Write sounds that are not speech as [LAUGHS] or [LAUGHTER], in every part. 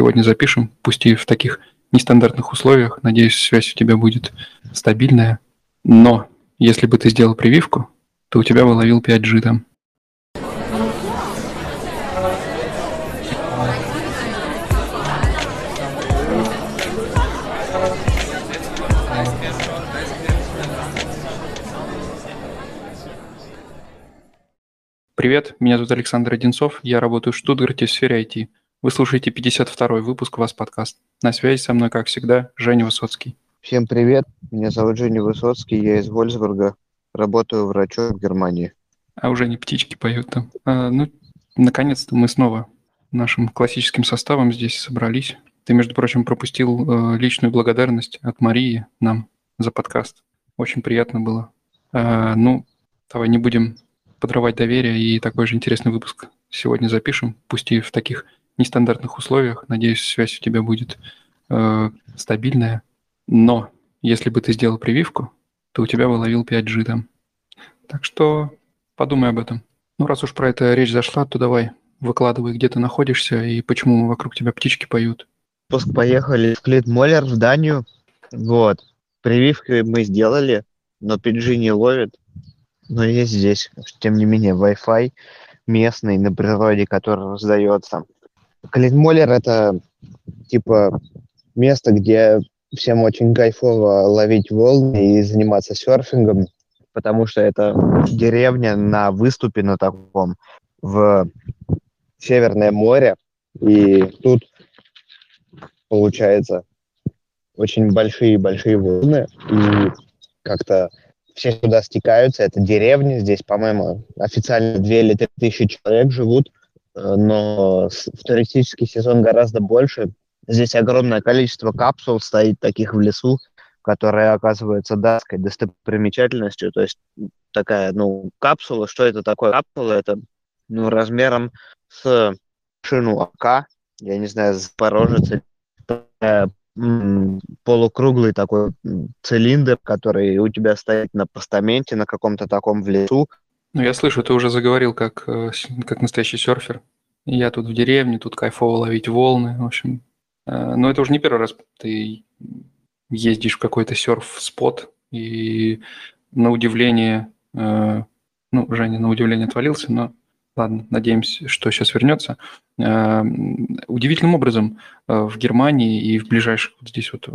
сегодня запишем, пусть и в таких нестандартных условиях. Надеюсь, связь у тебя будет стабильная. Но если бы ты сделал прививку, то у тебя бы ловил 5G там. Привет, меня зовут Александр Одинцов, я работаю в Штутгарте в сфере IT. Вы слушаете 52-й выпуск «Вас подкаст». На связи со мной, как всегда, Женя Высоцкий. Всем привет, меня зовут Женя Высоцкий, я из Вольсбурга, работаю врачом в Германии. А уже не птички поют там. А, ну, наконец-то мы снова нашим классическим составом здесь собрались. Ты, между прочим, пропустил э, личную благодарность от Марии нам за подкаст. Очень приятно было. Э, ну, давай не будем подрывать доверие и такой же интересный выпуск сегодня запишем, пусть и в таких нестандартных условиях. Надеюсь, связь у тебя будет э, стабильная. Но если бы ты сделал прививку, то у тебя бы ловил 5G там. Так что подумай об этом. Ну, раз уж про это речь зашла, то давай выкладывай, где ты находишься и почему вокруг тебя птички поют. Пуск поехали в Клит-Моллер в Данию. Вот. Прививки мы сделали, но 5G не ловит но есть здесь, тем не менее, Wi-Fi местный на природе, который раздается. Клинмоллер – это типа место, где всем очень кайфово ловить волны и заниматься серфингом, потому что это деревня на выступе на таком в Северное море, и тут получается очень большие-большие волны, и как-то все сюда стекаются, это деревни, здесь, по-моему, официально 2 или 3 тысячи человек живут, но в туристический сезон гораздо больше. Здесь огромное количество капсул стоит таких в лесу, которые оказываются датской достопримечательностью, то есть такая, ну, капсула, что это такое капсула? Это, ну, размером с шину АК, я не знаю, Запорожец, полукруглый такой цилиндр, который у тебя стоит на постаменте на каком-то таком в лесу. Ну, я слышу, ты уже заговорил как, э, как настоящий серфер. Я тут в деревне, тут кайфово ловить волны, в общем. Э, но это уже не первый раз ты ездишь в какой-то серф-спот, и на удивление, э, ну, Женя на удивление отвалился, но Ладно, надеемся, что сейчас вернется. Удивительным образом в Германии и в ближайших вот здесь вот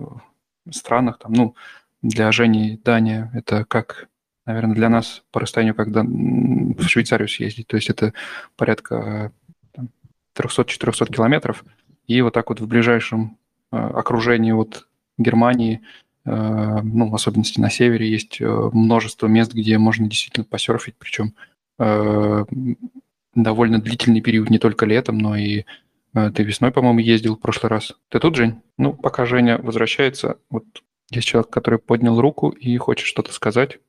странах, там, ну, для Жени Дания это как, наверное, для нас по расстоянию, когда в Швейцарию съездить. То есть это порядка 300-400 километров. И вот так вот в ближайшем окружении вот Германии, ну, в особенности на севере, есть множество мест, где можно действительно посерфить, причем довольно длительный период, не только летом, но и э, ты весной, по-моему, ездил в прошлый раз. Ты тут, Жень? Ну, пока Женя возвращается, вот есть человек, который поднял руку и хочет что-то сказать.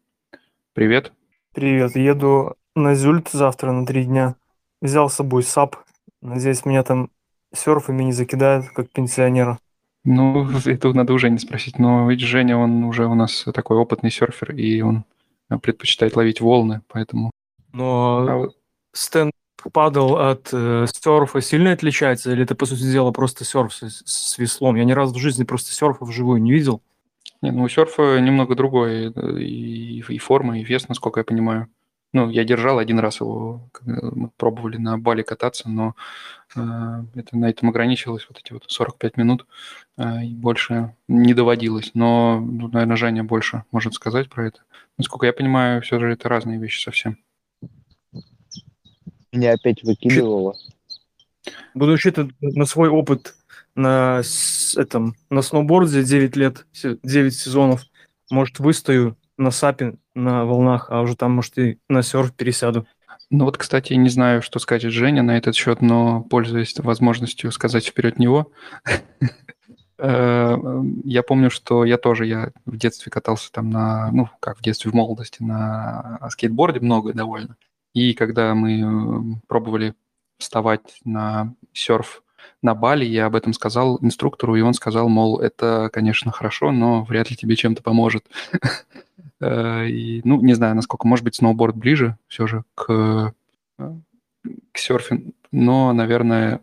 Привет. Привет, еду на Зюльт завтра на три дня. Взял с собой САП. Надеюсь, меня там серфами не закидают, как пенсионера. Ну, это надо у Жени спросить. Но ведь Женя, он уже у нас такой опытный серфер, и он предпочитает ловить волны, поэтому... Но а вот... stand up paddle от э, серфа сильно отличается, или это, по сути дела, просто серф с, с веслом? Я ни разу в жизни просто серфа вживую не видел. Не, ну у серфа немного другой и, и форма, и вес, насколько я понимаю. Ну, я держал один раз его, мы пробовали на Бали кататься, но э, это, на этом ограничилось вот эти вот 45 минут, э, и больше не доводилось. Но, ну, наверное, Женя больше может сказать про это. Насколько я понимаю, все же это разные вещи совсем. Меня опять выкидывало. Буду учитывать на свой опыт на этом на сноуборде 9 лет, 9 сезонов. Может, выстою на сапе на волнах, а уже там, может, и на серф пересяду. Ну вот, кстати, не знаю, что скажет Женя на этот счет, но пользуясь возможностью сказать вперед него, [LAUGHS] э, я помню, что я тоже, я в детстве катался там на, ну, как в детстве, в молодости, на скейтборде много довольно. И когда мы э, пробовали вставать на серф на Бали, я об этом сказал инструктору, и он сказал, мол, это, конечно, хорошо, но вряд ли тебе чем-то поможет. [LAUGHS] Э, и, ну, не знаю, насколько, может быть, сноуборд ближе все же к, э, к серфингу, но, наверное,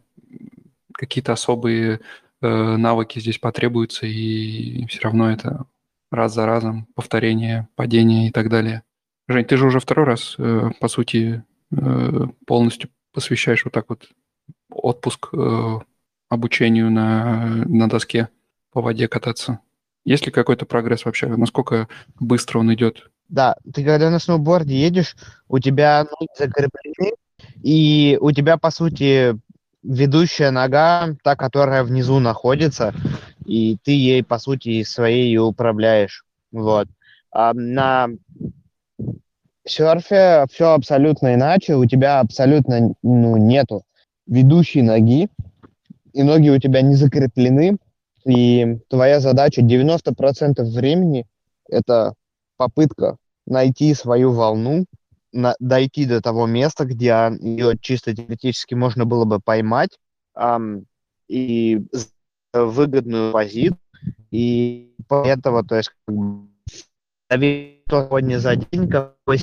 какие-то особые э, навыки здесь потребуются, и все равно это раз за разом, повторение, падение и так далее. Жень, ты же уже второй раз, по сути, полностью посвящаешь вот так вот отпуск э, обучению на, на доске по воде кататься. Есть ли какой-то прогресс вообще? Насколько быстро он идет? Да, ты когда на сноуборде едешь, у тебя ноги закреплены, и у тебя, по сути, ведущая нога, та, которая внизу находится, и ты ей, по сути, своей управляешь. Вот. А на серфе все абсолютно иначе. У тебя абсолютно ну, нету ведущей ноги, и ноги у тебя не закреплены. И твоя задача 90% времени – это попытка найти свою волну, на, дойти до того места, где ее чисто теоретически можно было бы поймать, эм, и выгодную позицию. И по этого, то есть, как бы, сегодня за день, какой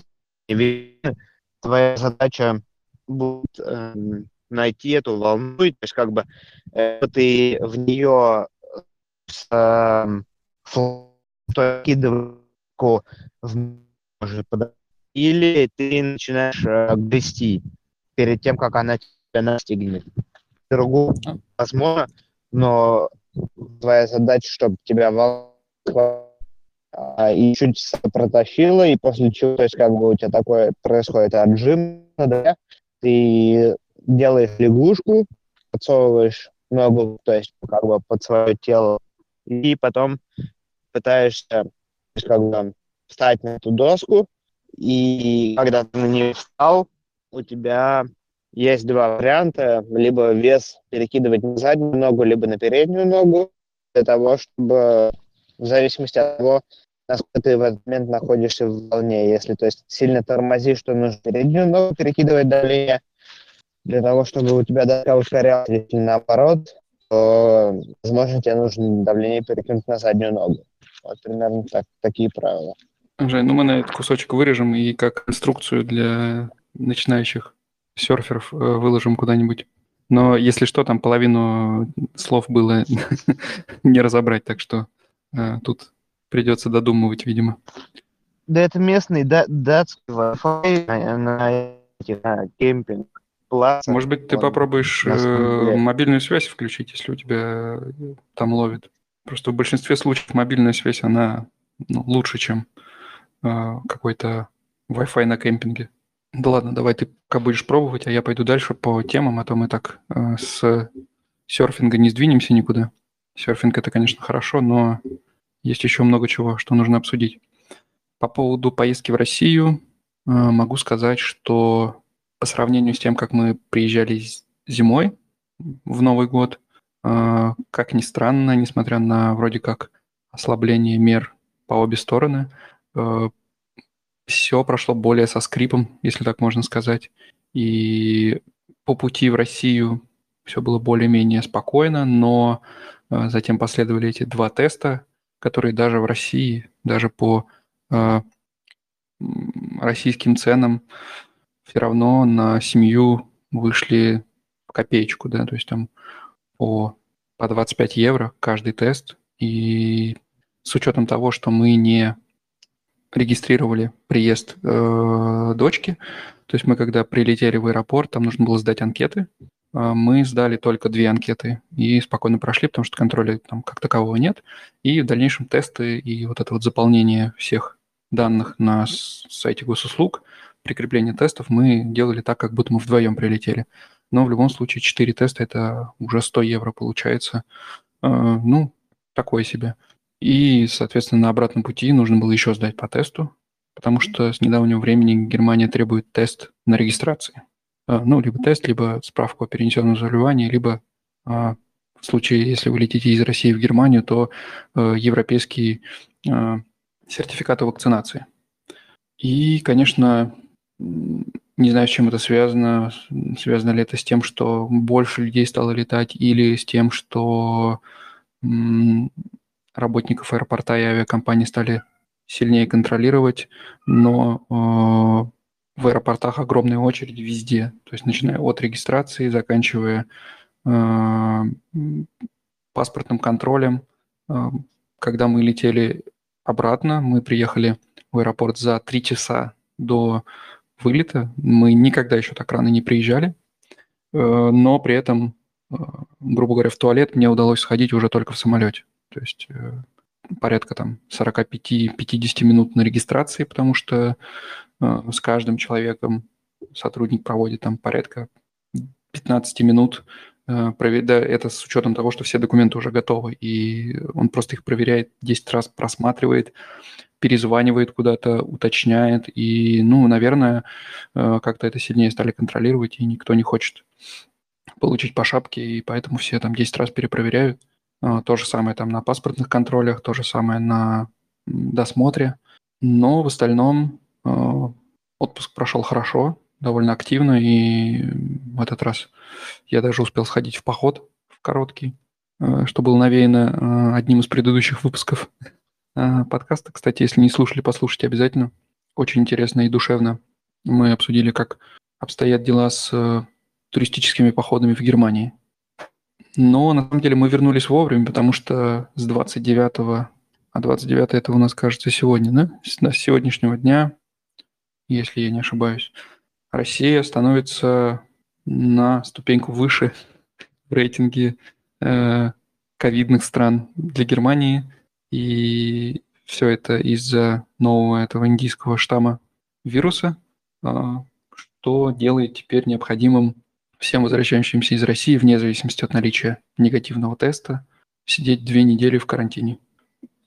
твоя задача будет э, найти эту волну, то есть как бы э, ты в нее э, в или ты начинаешь э, грести перед тем, как она тебя настигнет. Другую возможно, но твоя задача, чтобы тебя волна а, и чуть протащила, и после чего, то есть как бы у тебя такое происходит отжим, да, ты делаешь лягушку, подсовываешь ногу, то есть как бы под свое тело, и потом пытаешься как бы встать на эту доску, и когда ты на нее встал, у тебя есть два варианта, либо вес перекидывать на заднюю ногу, либо на переднюю ногу, для того, чтобы в зависимости от того, насколько ты в этот момент находишься в волне. Если, то есть, сильно тормозишь, то нужно переднюю ногу перекидывать давление для того, чтобы у тебя доска ускорялась, если наоборот, то, возможно, тебе нужно давление перекинуть на заднюю ногу. Вот примерно так, такие правила. Жень, ну мы на этот кусочек вырежем и как инструкцию для начинающих серферов э, выложим куда-нибудь. Но если что, там половину слов было [LAUGHS] не разобрать, так что э, тут придется додумывать, видимо. Да это местный да, датский Wi-Fi на, на, на кемпинг. Плац, Может быть, ты попробуешь э, мобильную связь включить, если у тебя э, там ловит. Просто в большинстве случаев мобильная связь, она ну, лучше, чем э, какой-то Wi-Fi на кемпинге. Да ладно, давай ты пока будешь пробовать, а я пойду дальше по темам, а то мы так э, с серфинга не сдвинемся никуда. Серфинг это, конечно, хорошо, но есть еще много чего, что нужно обсудить. По поводу поездки в Россию э, могу сказать, что по сравнению с тем, как мы приезжали зимой в Новый год, э, как ни странно, несмотря на вроде как ослабление мер по обе стороны, э, все прошло более со скрипом, если так можно сказать. И по пути в Россию все было более-менее спокойно, но затем последовали эти два теста, которые даже в России, даже по э, российским ценам все равно на семью вышли копеечку, да, то есть там по, по 25 евро каждый тест. И с учетом того, что мы не регистрировали приезд э, дочки, то есть мы когда прилетели в аэропорт, там нужно было сдать анкеты, а, мы сдали только две анкеты и спокойно прошли, потому что контроля там как такового нет. И в дальнейшем тесты и вот это вот заполнение всех данных на сайте госуслуг, прикрепление тестов мы делали так, как будто мы вдвоем прилетели. Но в любом случае 4 теста – это уже 100 евро получается. А, ну, такое себе. И, соответственно, на обратном пути нужно было еще сдать по тесту, потому что с недавнего времени Германия требует тест на регистрации. А, ну, либо тест, либо справку о перенесенном заболевании, либо а, в случае, если вы летите из России в Германию, то э, европейский сертификат о вакцинации. И, конечно, не знаю, с чем это связано. Связано ли это с тем, что больше людей стало летать, или с тем, что работников аэропорта и авиакомпании стали сильнее контролировать, но в аэропортах огромная очередь везде, то есть начиная от регистрации, заканчивая паспортным контролем. Когда мы летели обратно, мы приехали в аэропорт за три часа до вылета. Мы никогда еще так рано не приезжали, но при этом, грубо говоря, в туалет мне удалось сходить уже только в самолете. То есть порядка там 45-50 минут на регистрации, потому что э, с каждым человеком сотрудник проводит там порядка 15 минут. Э, да, это с учетом того, что все документы уже готовы, и он просто их проверяет 10 раз, просматривает, перезванивает куда-то, уточняет, и, ну, наверное, э, как-то это сильнее стали контролировать, и никто не хочет получить по шапке, и поэтому все там 10 раз перепроверяют. А, то же самое там на паспортных контролях, то же самое на досмотре. Но в остальном отпуск прошел хорошо, довольно активно, и в этот раз я даже успел сходить в поход в короткий, а, что было навеяно одним из предыдущих выпусков подкаста. Кстати, если не слушали, послушайте обязательно. Очень интересно и душевно. Мы обсудили, как обстоят дела с туристическими походами в Германии. Но на самом деле мы вернулись вовремя, потому что с 29 а 29 это у нас, кажется, сегодня, да? С сегодняшнего дня, если я не ошибаюсь, Россия становится на ступеньку выше в рейтинге э, ковидных стран для Германии. И все это из-за нового этого индийского штамма вируса, э, что делает теперь необходимым всем возвращающимся из России, вне зависимости от наличия негативного теста, сидеть две недели в карантине.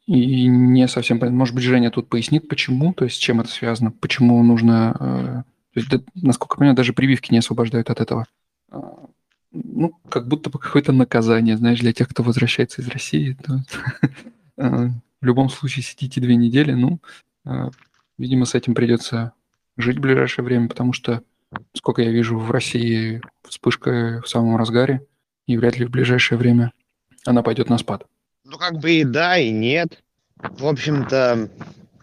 И не совсем понятно. Может быть, Женя тут пояснит, почему, то есть с чем это связано, почему нужно... То есть, насколько я понимаю, даже прививки не освобождают от этого. А, ну, как будто бы какое-то наказание, знаешь, для тех, кто возвращается из России. То, э, [LAUGHS] в любом случае сидите две недели. Ну, э, видимо, с этим придется жить в ближайшее время, потому что сколько я вижу, в России вспышка в самом разгаре, и вряд ли в ближайшее время она пойдет на спад. Ну, как бы и да, и нет. В общем-то,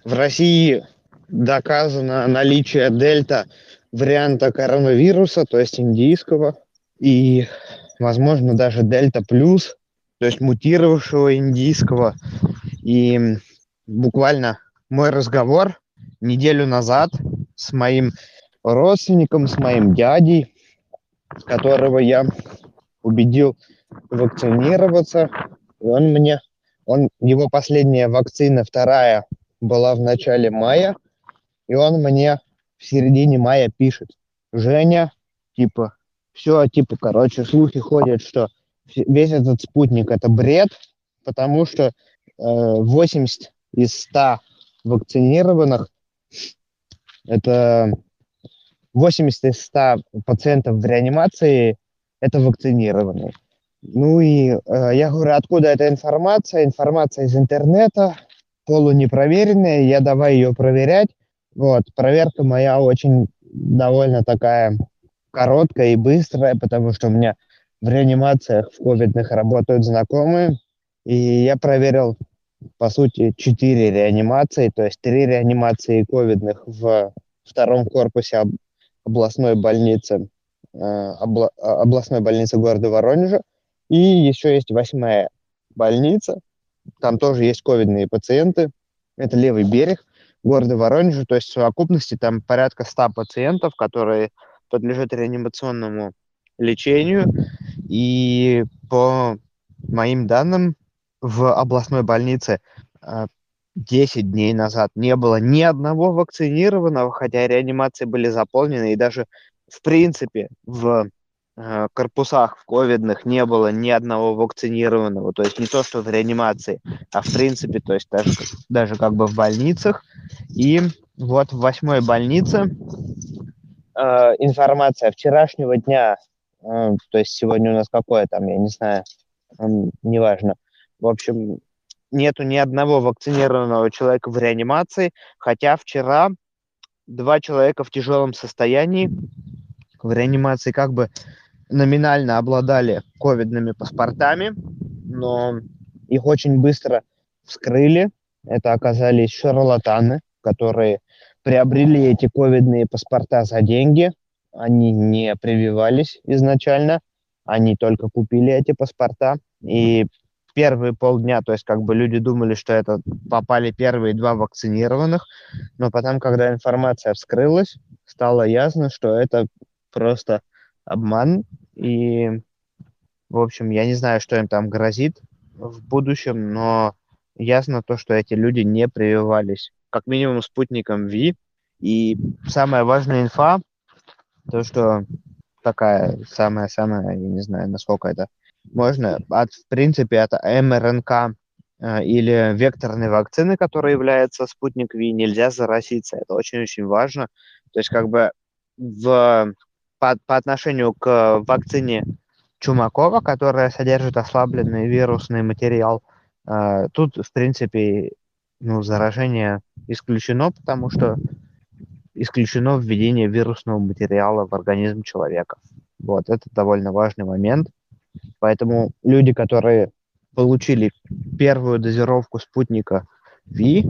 в России доказано наличие дельта варианта коронавируса, то есть индийского, и, возможно, даже дельта плюс, то есть мутировавшего индийского. И буквально мой разговор неделю назад с моим родственником, с моим дядей, которого я убедил вакцинироваться. И он мне, он, его последняя вакцина, вторая, была в начале мая, и он мне в середине мая пишет, Женя, типа, все, типа, короче, слухи ходят, что весь этот спутник это бред, потому что э, 80 из 100 вакцинированных это 80 из 100 пациентов в реанимации – это вакцинированные. Ну и э, я говорю, откуда эта информация? Информация из интернета, полунепроверенная, я давай ее проверять. Вот, проверка моя очень довольно такая короткая и быстрая, потому что у меня в реанимациях в ковидных работают знакомые, и я проверил, по сути, четыре реанимации, то есть три реанимации ковидных в втором корпусе областной больницы, э, а, областной больницы города Воронежа. И еще есть восьмая больница, там тоже есть ковидные пациенты, это левый берег города Воронежа, то есть в совокупности там порядка 100 пациентов, которые подлежат реанимационному лечению. И по моим данным, в областной больнице 10 э, дней назад не было ни одного вакцинированного, хотя реанимации были заполнены, и даже в принципе в корпусах в ковидных не было ни одного вакцинированного, то есть не то, что в реанимации, а в принципе, то есть даже, даже как бы в больницах. И вот в восьмой больнице э, информация вчерашнего дня, э, то есть сегодня у нас какое там, я не знаю, э, неважно. В общем, нету ни одного вакцинированного человека в реанимации, хотя вчера два человека в тяжелом состоянии в реанимации как бы номинально обладали ковидными паспортами, но их очень быстро вскрыли. Это оказались шарлатаны, которые приобрели эти ковидные паспорта за деньги. Они не прививались изначально. они только купили эти паспорта, и первые полдня, то есть как бы люди думали, что это попали первые два вакцинированных, но потом, когда информация вскрылась, стало ясно, что это просто обман, и, в общем, я не знаю, что им там грозит в будущем, но ясно то, что эти люди не прививались, как минимум спутником Ви, и самая важная инфа, то, что такая самая-самая, я не знаю, насколько это можно, от, в принципе, это МРНК э, или векторные вакцины, которые являются спутник Ви, нельзя заразиться. Это очень-очень важно. То есть как бы в, по, по отношению к вакцине Чумакова, которая содержит ослабленный вирусный материал, э, тут, в принципе, ну, заражение исключено, потому что исключено введение вирусного материала в организм человека. Вот, это довольно важный момент. Поэтому люди, которые получили первую дозировку спутника Ви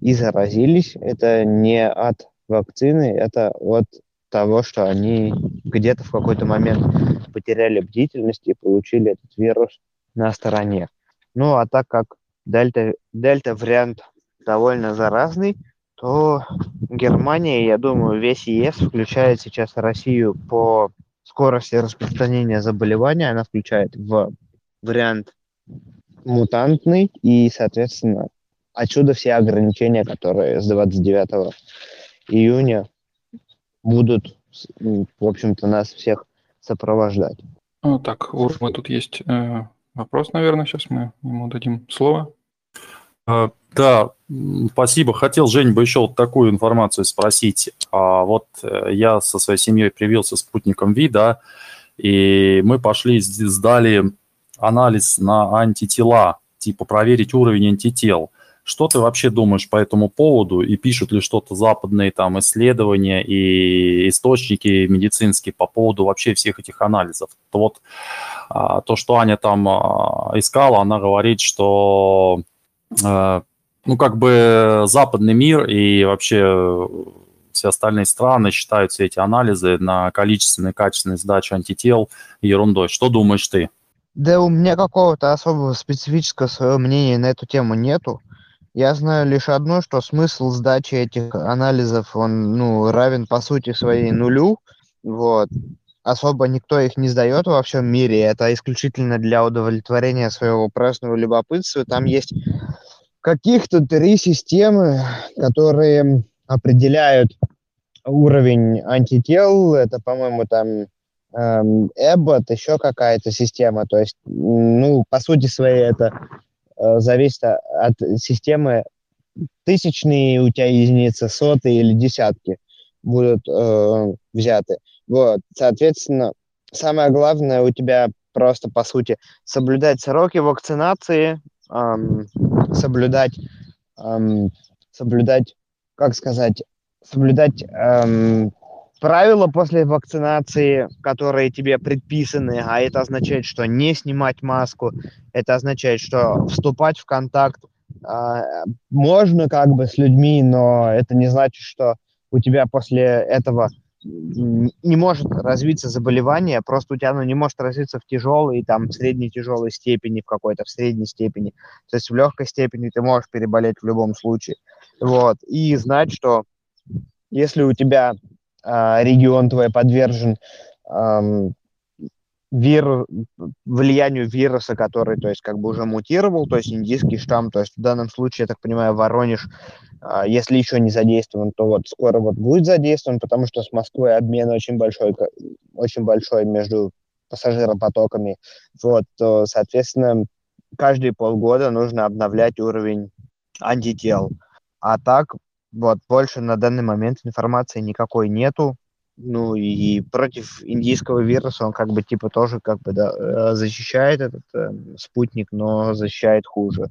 и заразились, это не от вакцины, это от того, что они где-то в какой-то момент потеряли бдительность и получили этот вирус на стороне. Ну, а так как дельта, дельта вариант довольно заразный, то Германия, я думаю, весь ЕС включает сейчас Россию по скорости распространения заболевания, она включает в вариант мутантный, и, соответственно, отсюда все ограничения, которые с 29 июня будут, в общем-то, нас всех сопровождать. Ну, так, Ромы тут есть э, вопрос, наверное, сейчас мы ему дадим слово. А, да, спасибо. Хотел, Жень, бы еще вот такую информацию спросить. А вот э, я со своей семьей привился спутником ВИ, да, и мы пошли, сдали анализ на антитела, типа проверить уровень антител. Что ты вообще думаешь по этому поводу? И пишут ли что-то западные там исследования и источники медицинские по поводу вообще всех этих анализов? То вот а, то, что Аня там искала, она говорит, что Э, ну, как бы западный мир и вообще все остальные страны считают все эти анализы на количественной и качественной сдачи антител ерундой. Что думаешь ты? Да у меня какого-то особого специфического своего мнения на эту тему нету. Я знаю лишь одно, что смысл сдачи этих анализов, он, ну, равен по сути своей нулю. Вот. Особо никто их не сдает во всем мире. Это исключительно для удовлетворения своего праздного любопытства. Там есть каких-то три системы, которые определяют уровень антител. Это, по-моему, там эм, Эббот, еще какая-то система. То есть, ну, по сути своей, это зависит от системы тысячные у тебя единицы, сотые или десятки будут э, взяты. Вот, соответственно, самое главное у тебя просто, по сути, соблюдать сроки вакцинации, эм, соблюдать, эм, соблюдать, как сказать, соблюдать эм, правила после вакцинации, которые тебе предписаны, а это означает, что не снимать маску, это означает, что вступать в контакт э, можно как бы с людьми, но это не значит, что у тебя после этого не может развиться заболевание, просто у тебя оно не может развиться в тяжелой, там, в средней тяжелой степени, в какой-то, в средней степени. То есть в легкой степени ты можешь переболеть в любом случае. Вот. И знать, что если у тебя регион твой подвержен виру, влиянию вируса, который, то есть, как бы уже мутировал, то есть индийский штамм, то есть в данном случае, я так понимаю, Воронеж, а, если еще не задействован, то вот скоро вот будет задействован, потому что с Москвой обмен очень большой, очень большой между пассажиропотоками, вот, то, соответственно, каждые полгода нужно обновлять уровень антител. А так, вот, больше на данный момент информации никакой нету, ну и против индийского вируса он как бы типа тоже как бы да, э, защищает этот э, спутник, но защищает хуже.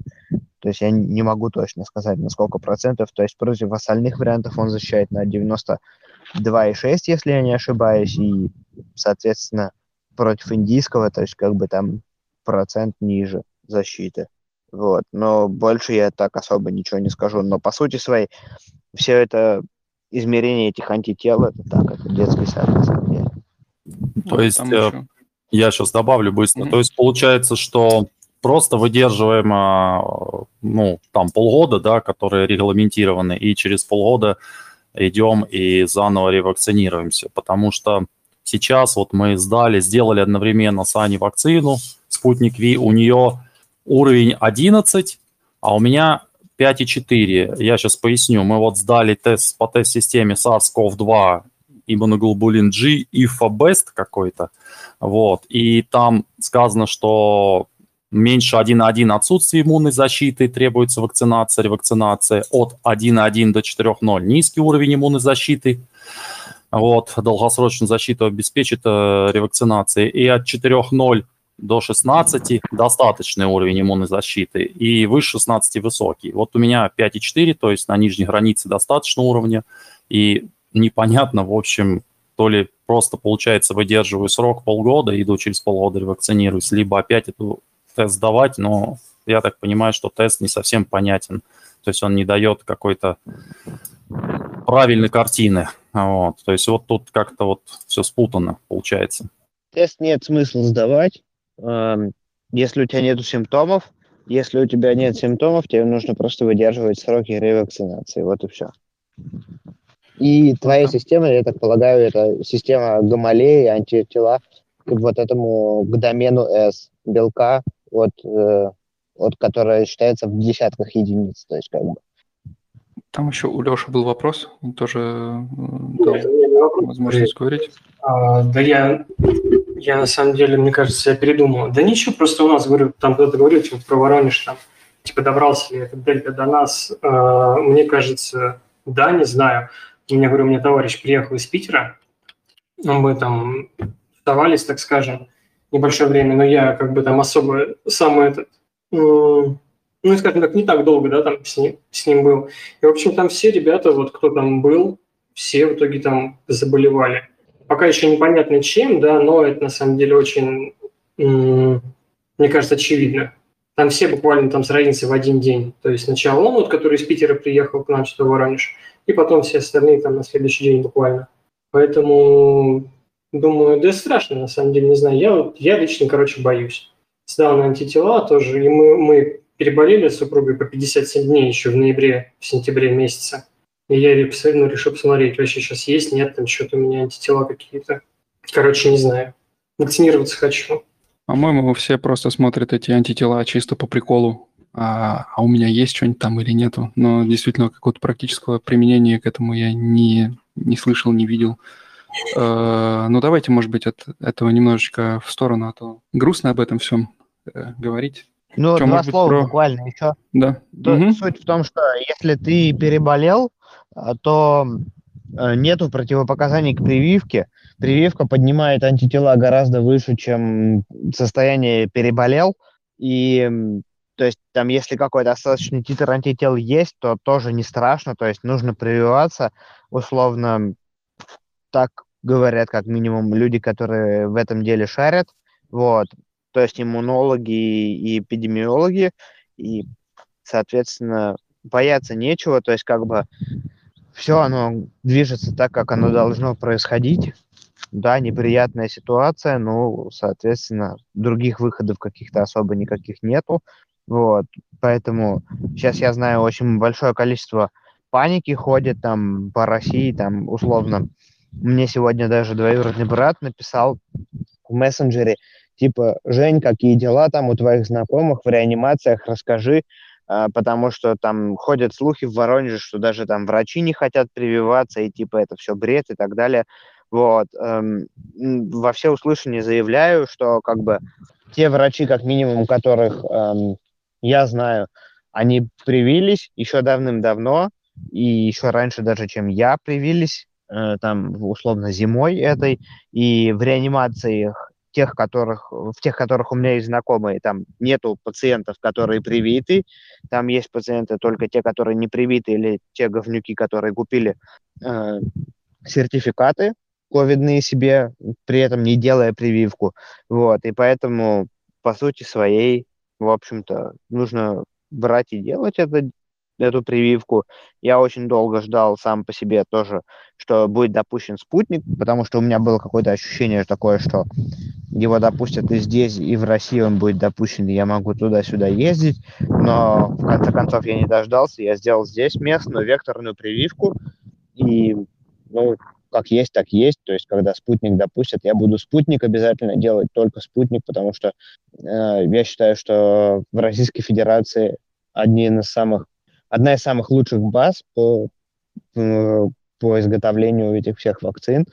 То есть я не могу точно сказать, на сколько процентов. То есть против остальных вариантов он защищает на 92,6, если я не ошибаюсь, и, соответственно, против индийского, то есть как бы там процент ниже защиты. Вот. Но больше я так особо ничего не скажу. Но по сути своей все это измерение этих антител, это так, это детский сад на самом деле. То есть, э, Я сейчас добавлю быстро. Мгм. То есть получается, что просто выдерживаем, а, ну, там полгода, да, которые регламентированы, и через полгода идем и заново ревакцинируемся, потому что сейчас вот мы сдали, сделали одновременно с Аней вакцину, спутник Ви, у нее уровень 11, а у меня 5,4. Я сейчас поясню. Мы вот сдали тест по тест-системе SARS-CoV-2, иммуноглобулин G, IFA-BEST какой-то, вот, и там сказано, что меньше 1,1 отсутствие иммунной защиты, требуется вакцинация, ревакцинация, от 1,1 до 4,0 низкий уровень иммунной защиты, вот, долгосрочную защиту обеспечит э, ревакцинацией, и от 4,0 до 16 достаточный уровень иммунной защиты, и выше 16 высокий. Вот у меня 5,4, то есть на нижней границе достаточно уровня, и непонятно, в общем, то ли просто, получается, выдерживаю срок полгода, иду через полгода ревакцинируюсь, либо опять эту тест сдавать, но я так понимаю, что тест не совсем понятен. То есть он не дает какой-то правильной картины. Вот. То есть вот тут как-то вот все спутано получается. Тест нет смысла сдавать, если у тебя нет симптомов. Если у тебя нет симптомов, тебе нужно просто выдерживать сроки ревакцинации. Вот и все. И твоя Да. система, я так полагаю, это система гамалеи, антитела к вот этому, к домену S белка, от, э, от которая считается в десятках единиц. То есть как бы Там еще у Леши был вопрос, он тоже э, Нет, дал возможность говорить. А, да я, я на самом деле, мне кажется, я передумал. Да ничего, просто у нас, говорю, там кто-то говорил типа, про Воронеж, там, типа, добрался ли этот дельта до нас. А, мне кажется, да, не знаю. У меня, говорю, у меня товарищ приехал из Питера, мы там оставались, так скажем, небольшое время, но я как бы там особо сам этот, ну, скажем так, не так долго, да, там с ним, с ним был. И, в общем, там все ребята, вот кто там был, все в итоге там заболевали. Пока еще непонятно чем, да, но это на самом деле очень, мне кажется, очевидно. Там все буквально там с разницей в один день. То есть сначала он, вот, который из Питера приехал к нам в Воронеж, и потом все остальные там на следующий день буквально. Поэтому думаю, да страшно, на самом деле, не знаю. Я, вот, я лично, короче, боюсь. Сдал на антитела тоже, и мы, мы переболели с супругой по 57 дней еще в ноябре, в сентябре месяце. И я реп- ну, решил посмотреть, вообще сейчас есть, нет, там что-то у меня антитела какие-то. Короче, не знаю. Вакцинироваться хочу. По-моему, все просто смотрят эти антитела чисто по приколу. А, а у меня есть что-нибудь там или нету. Но действительно, какого-то практического применения к этому я не, не слышал, не видел. Э, ну, давайте, может быть, от этого немножечко в сторону, а то грустно об этом всем говорить. Ну, Чё, два слова про- буквально еще. Да. Мгм. Суть в том, что если ты переболел, то э, нету противопоказаний к прививке. Прививка поднимает антитела гораздо выше, чем состояние переболел. И то есть там, если какой-то остаточный титр антител есть, то тоже не страшно. То есть нужно прививаться условно. Так говорят как минимум люди, которые в этом деле шарят. Вот. То есть иммунологи и эпидемиологи. И соответственно, бояться нечего, то есть как бы все оно движется так, как оно должно происходить. Да, неприятная ситуация, но, соответственно, других выходов каких-то особо никаких нету. Вот, поэтому сейчас я знаю очень большое количество паники ходит там по России, там условно. Мне сегодня даже двоюродный брат написал в мессенджере, типа, Жень, какие дела там у твоих знакомых в реанимациях, расскажи, потому что там ходят слухи в Воронеже, что даже там врачи не хотят прививаться, и типа это все бред и так далее. Вот. эм, Во всеуслышание заявляю, что как бы те врачи, как минимум, которых эм, я знаю, они привились еще давным-давно, и еще раньше даже, чем я привились, э, там, условно, зимой этой, и в реанимациях тех, которых, в тех, которых у меня есть знакомые, там нету пациентов, которые привиты, там есть пациенты только те, которые не привиты, или те говнюки, которые купили э, сертификаты ковидные себе, при этом не делая прививку. Вот, и поэтому, по сути своей, в общем-то, нужно брать и делать это эту прививку. Я очень долго ждал сам по себе тоже, что будет допущен спутник, потому что у меня было какое-то ощущение такое, что его допустят и здесь, и в России он будет допущен, и я могу туда-сюда ездить. Но в конце концов я не дождался, я сделал здесь местную векторную прививку, и ну, как есть, так есть. То есть, когда спутник допустят, я буду спутник обязательно делать, только спутник, потому что э, я считаю, что в Российской Федерации одни из самых, одна из самых лучших баз по, по, по изготовлению этих всех вакцин.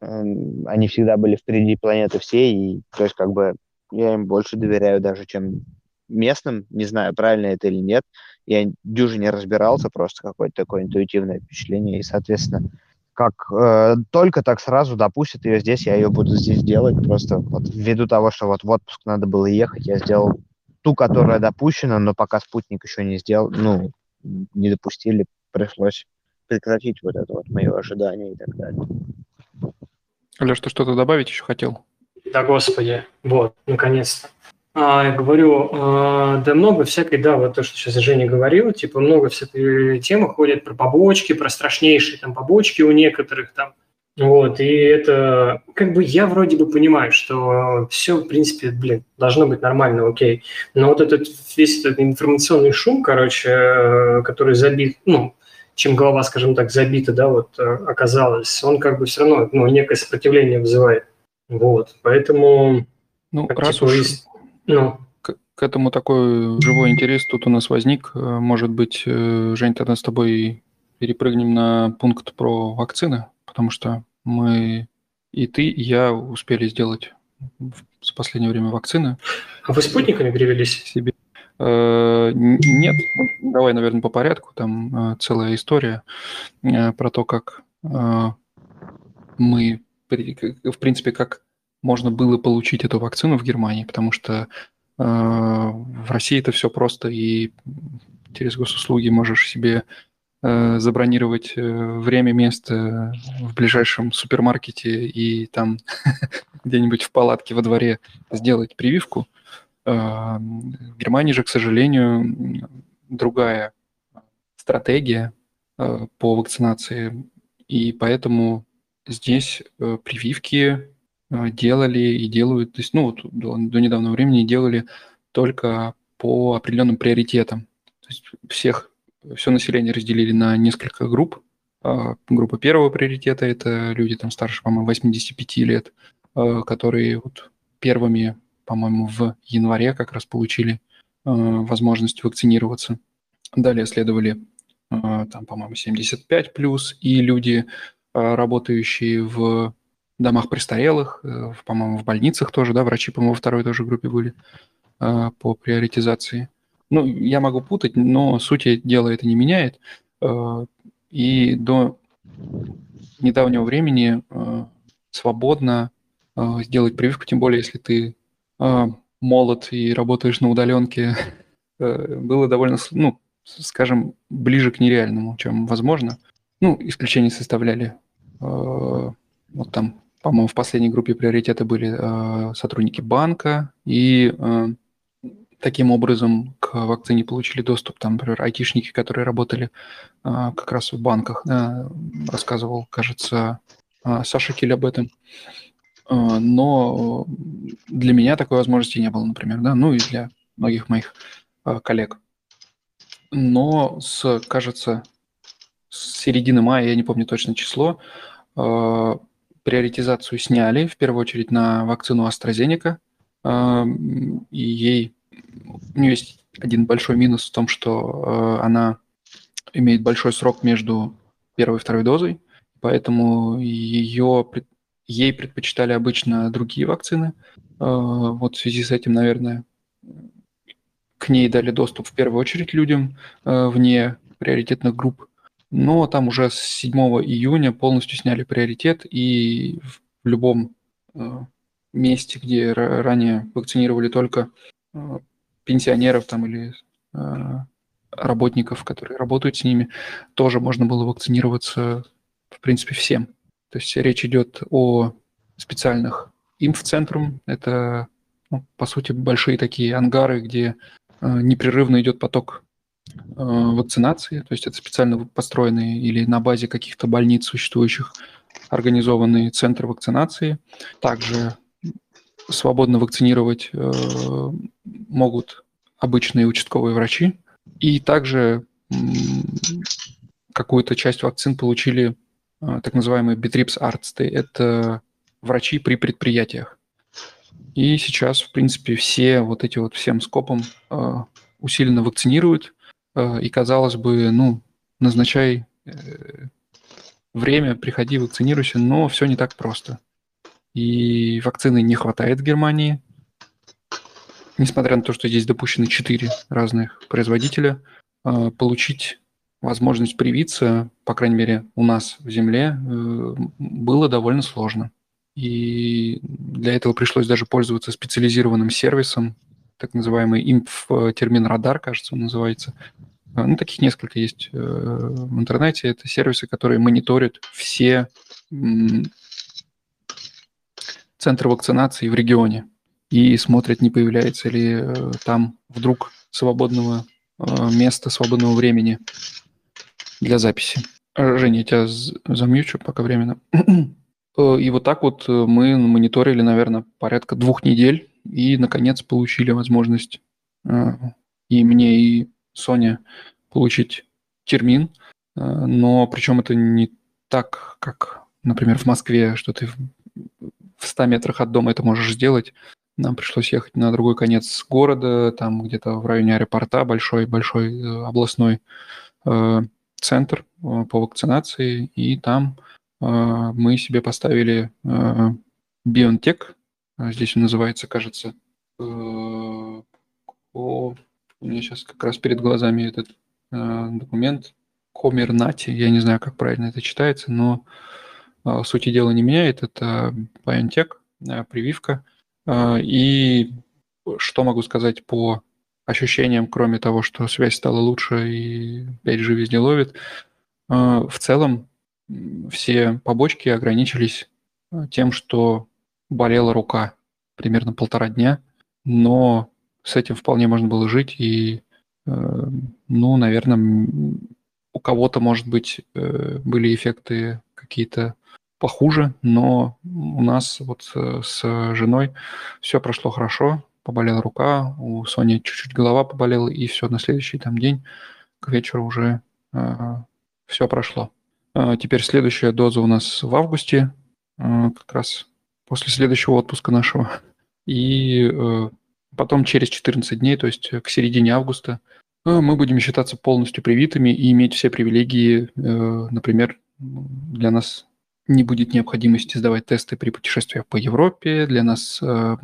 Э, они всегда были впереди планеты всей, и то есть как бы я им больше доверяю даже, чем местным. Не знаю, правильно это или нет. Я дюже не разбирался, просто какое-то такое интуитивное впечатление, и, соответственно, как э, только так сразу допустят ее здесь, я ее буду здесь делать. Просто вот ввиду того, что вот в отпуск надо было ехать, я сделал ту, которая допущена, но пока спутник еще не сделал, ну, не допустили, пришлось прекратить вот это вот мое ожидание и так далее. Леш, ты что-то добавить еще хотел? Да, господи, вот, наконец-то. А, я говорю, а, да много всякой, да, вот то, что сейчас Женя говорил, типа много всякой темы ходят про побочки, про страшнейшие там побочки у некоторых там. Вот, и это, как бы я вроде бы понимаю, что все, в принципе, блин, должно быть нормально, окей. Но вот этот весь этот информационный шум, короче, э, который забит, ну, чем голова, скажем так, забита, да, вот э, оказалась, он как бы все равно, ну, некое сопротивление вызывает. Вот, поэтому... Ну, раз типа, уж есть ну. К, к этому такой живой интерес тут у нас возник. Э, может быть, Жень, тогда с тобой перепрыгнем на пункт про вакцины, потому что мы и ты, и я успели сделать в последнее время вакцины. А вы спутниками перевелись? Себе. Э, нет, давай, наверное, по порядку. Там целая история про то, как мы, в принципе, как можно было получить эту вакцину в Германии, потому что э, в России это все просто, и через госуслуги можешь себе э, забронировать э, время, место в ближайшем супермаркете и там [LAUGHS] где-нибудь в палатке во дворе сделать прививку. Э, в Германии же, к сожалению, другая стратегия э, по вакцинации, и поэтому здесь э, прививки Э, делали и делают, то есть, ну, вот до, до недавнего времени делали только по определенным приоритетам. То есть всех, все население разделили на несколько групп. А, группа первого приоритета – это люди там старше, по-моему, 85 лет, э, которые вот первыми, по-моему, в январе как раз получили э, возможность вакцинироваться. Далее следовали там, по-моему, 75 плюс и люди, работающие в домах престарелых, э, по-моему, в больницах тоже, да, врачи, по-моему, во второй тоже группе были по приоритизации. Ну, я могу путать, но суть дела это не меняет. Э, и до недавнего времени свободно сделать прививку, тем более, если ты молод и работаешь на удаленке, [LAUGHS] было довольно, ну, скажем, ближе к нереальному, чем возможно. Ну, исключения составляли вот там по-моему, в последней группе приоритета были э, сотрудники банка, и э, таким образом к вакцине получили доступ, там, например, айтишники, которые работали э, как раз в банках, э, рассказывал, кажется, э, Саша Киль об этом. Э, но для меня такой возможности не было, например, да, ну и для многих моих э, коллег. Но с, кажется, с середины мая, я не помню точно число, э, приоритизацию сняли, в первую очередь на вакцину AstraZeneca, и ей у нее есть один большой минус в том, что э, она имеет большой срок между первой и второй дозой, поэтому ее, ей предпочитали обычно другие вакцины. Э, вот в связи с этим, наверное, к ней дали доступ в первую очередь людям э, вне приоритетных групп. Но там уже с 7 июня полностью сняли приоритет, и в любом э, месте, где ранее вакцинировали только пенсионеров там или э, работников, которые работают с ними, тоже можно было вакцинироваться, в принципе, всем. То есть речь идет о специальных инф-центрум. Это, ну, по сути, большие такие ангары, где непрерывно идет поток вакцинации, то есть это специально построенные или на базе каких-то больниц существующих организованные центры вакцинации. Также свободно вакцинировать э, могут обычные участковые врачи. И также какую-то часть вакцин получили э, так называемые Арцты. Это врачи при предприятиях. И сейчас, в принципе, все вот эти вот всем скопом э, усиленно вакцинируют. И, казалось бы, ну, назначай время, приходи, вакцинируйся, но все не так просто. И вакцины не хватает в Германии, несмотря на то, что здесь допущены четыре разных производителя, а, получить возможность привиться, по крайней мере, у нас в земле, э, было довольно сложно. И для этого пришлось даже пользоваться специализированным сервисом, так называемый имп-термин радар, кажется, он называется. А, ну, таких несколько есть э, в интернете. Это сервисы, которые мониторят все центры вакцинации в регионе и смотрят, не появляется ли э, там вдруг свободного э, места, свободного времени для записи. Женя, я тебя замьючу пока временно. [CLEARS THROAT] И вот так вот мы мониторили, наверное, порядка двух недель и, наконец, получили возможность и мне, и Sony получить термин, э, но причем это не так, как, например, в Москве, что ты в 100 метрах от дома это можешь сделать. Нам пришлось ехать на другой конец города, там где-то в районе аэропорта большой-большой э, областной э, центр по вакцинации, и там мы себе поставили BioNTech, здесь он называется, кажется, о, у меня сейчас как раз перед глазами этот э, документ. Комернати, я не знаю, как правильно это читается, но э, сути дела не меняет. Это BioNTech, э, прививка. Э, и что могу сказать по ощущениям, кроме того, что связь стала лучше и 5G везде ловит, в целом все побочки ограничились тем, что болела рука примерно полтора дня, но с этим вполне можно было жить, и, э, ну, наверное, у кого-то, может быть, э, были эффекты какие-то похуже, но у нас вот с женой все прошло хорошо, поболела рука, у Сони чуть-чуть голова поболела, и все, на следующий там день к вечеру уже э, все прошло. А теперь следующая доза у нас в августе, э, как раз после следующего отпуска нашего. И э, Потом через 14 дней, то есть к середине августа, э, мы будем считаться полностью привитыми и иметь все привилегии. Э, например, для нас не будет необходимости сдавать тесты при путешествиях по Европе. Для нас э,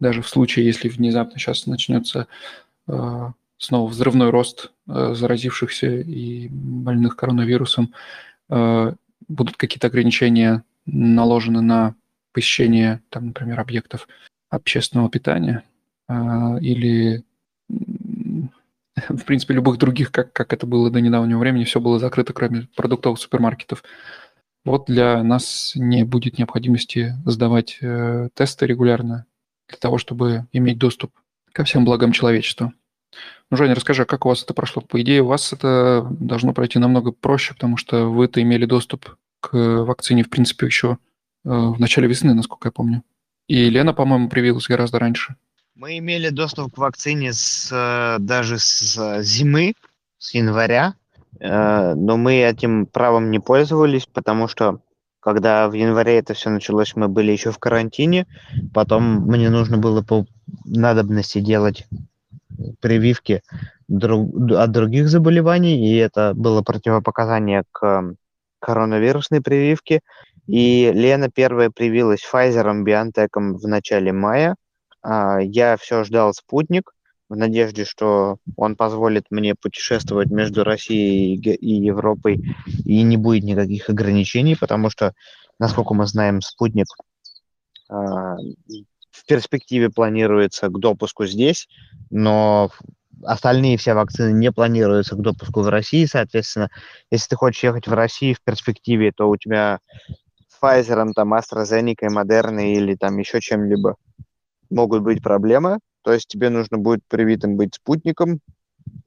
даже в случае, если внезапно сейчас начнется снова взрывной рост заразившихся и больных коронавирусом, будут какие-то ограничения наложены на посещение, там, например, объектов общественного питания – или [LAUGHS] в принципе, любых других, как, как это было до недавнего времени, все было закрыто, кроме продуктовых супермаркетов. Вот для нас не будет необходимости сдавать э, тесты регулярно для того, чтобы иметь доступ ко всем благам человечества. Ну, Женя, расскажи, как у вас это прошло? По идее, у вас это должно пройти намного проще, потому что вы-то имели доступ к вакцине, в принципе, еще э, в начале весны, насколько я помню. И Лена, по-моему, привилась гораздо раньше. Мы имели доступ к вакцине с, э, даже с зимы, с января, э, но мы этим правом не пользовались, потому что когда в январе это все началось, мы были еще в карантине, потом мне нужно было по надобности делать прививки друг, от других заболеваний, и это было противопоказание к коронавирусной прививке. И Лена первая привилась Pfizer, BioNTech в начале мая, а, я все ждал спутник в надежде, что он позволит мне путешествовать между Россией и Европой и не будет никаких ограничений, потому что, насколько мы знаем, спутник а, в перспективе планируется к допуску здесь, но остальные все вакцины не планируются к допуску в России, соответственно, если ты хочешь ехать в Россию в перспективе, то у тебя Pfizer, там, AstraZeneca, Moderna или там еще чем-либо могут быть проблемы, то есть тебе нужно будет привитым быть спутником,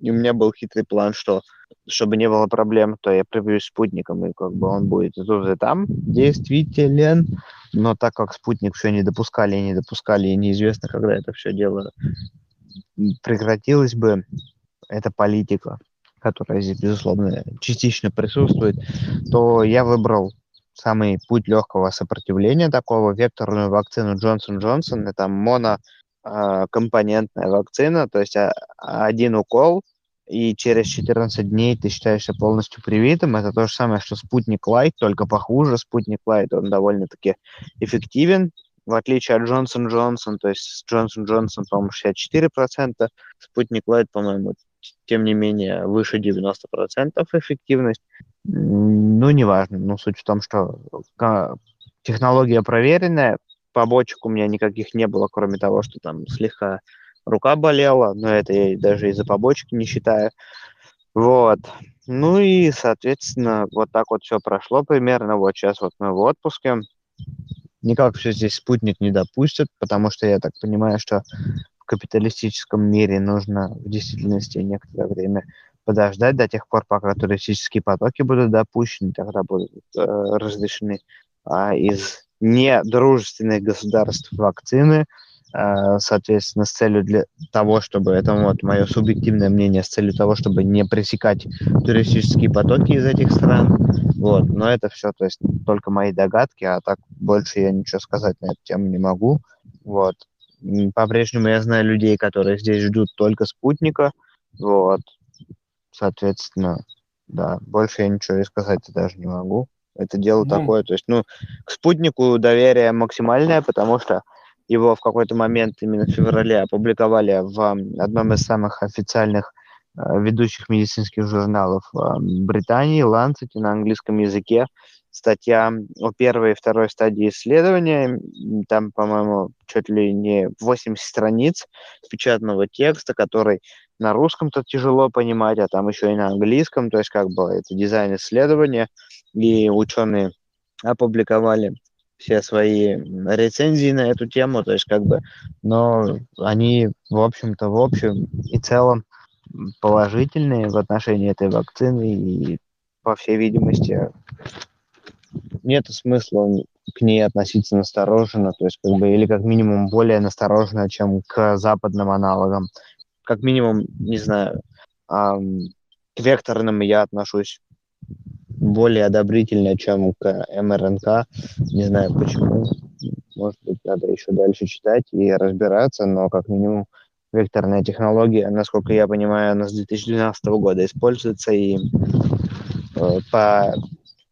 И у меня был хитрый план, что чтобы не было проблем, то я привьюсь спутником, и как бы он будет и тут, и там действителен. Но так как спутник все не допускали и не допускали, и неизвестно, когда это все дело прекратилось бы, эта политика, которая здесь, безусловно, частично присутствует, то я выбрал самый путь легкого сопротивления такого, векторную вакцину Джонсон Джонсон. Это монокомпонентная вакцина, то есть а, один укол, и через 14 дней ты считаешься полностью привитым. Это то же самое, что спутник Лайт, только похуже. Спутник Лайт, он довольно-таки эффективен, в отличие от Johnson Johnson, то есть Johnson Johnson, по-моему, 64%, спутник Лайт, по-моему, тем не менее, выше 90% эффективность. Ну, неважно. Но суть в том, что технология проверенная, побочек у меня никаких не было, кроме того, что там слегка рука болела, но это я даже из-за побочки не считаю. Вот. Ну и, соответственно, вот так вот все прошло примерно. Вот сейчас вот мы в отпуске. Никак все здесь спутник не допустит, потому что я так понимаю, что в капиталистическом мире нужно в действительности некоторое время подождать до тех пор, пока туристические потоки будут допущены, тогда будут э, разрешены а из недружественных государств вакцины, э, соответственно, с целью для того, чтобы, это вот мое субъективное мнение, с целью того, чтобы не пресекать туристические потоки из этих стран. Вот, но это все, то есть только мои догадки, а так больше я ничего сказать на эту тему не могу. Вот. По-прежнему я знаю людей, которые здесь ждут только спутника. Вот. Соответственно, да, больше я ничего и сказать даже не могу. Это дело ну, такое. То есть, ну, к спутнику доверие максимальное, потому что его в какой-то момент именно в феврале опубликовали в одном из самых официальных э, ведущих медицинских журналов э, Британии, Lancet, на английском языке. Статья о первой и второй стадии исследования. Там, по-моему, чуть ли не 80 страниц печатного текста, который на русском-то тяжело понимать, а там еще и на английском, то есть как бы это дизайн исследования, и ученые опубликовали все свои рецензии на эту тему, то есть как бы, но они, в общем-то, в общем и целом положительные в отношении этой вакцины, и, по всей видимости, нет смысла к ней относиться настороженно, то есть как бы, или как минимум более настороженно, чем к западным аналогам как минимум, не знаю, к векторным я отношусь более одобрительно, чем к МРНК. Не знаю почему. Может быть, надо еще дальше читать и разбираться, но как минимум векторная технология, насколько я понимаю, она с 2012 года используется, и э, по,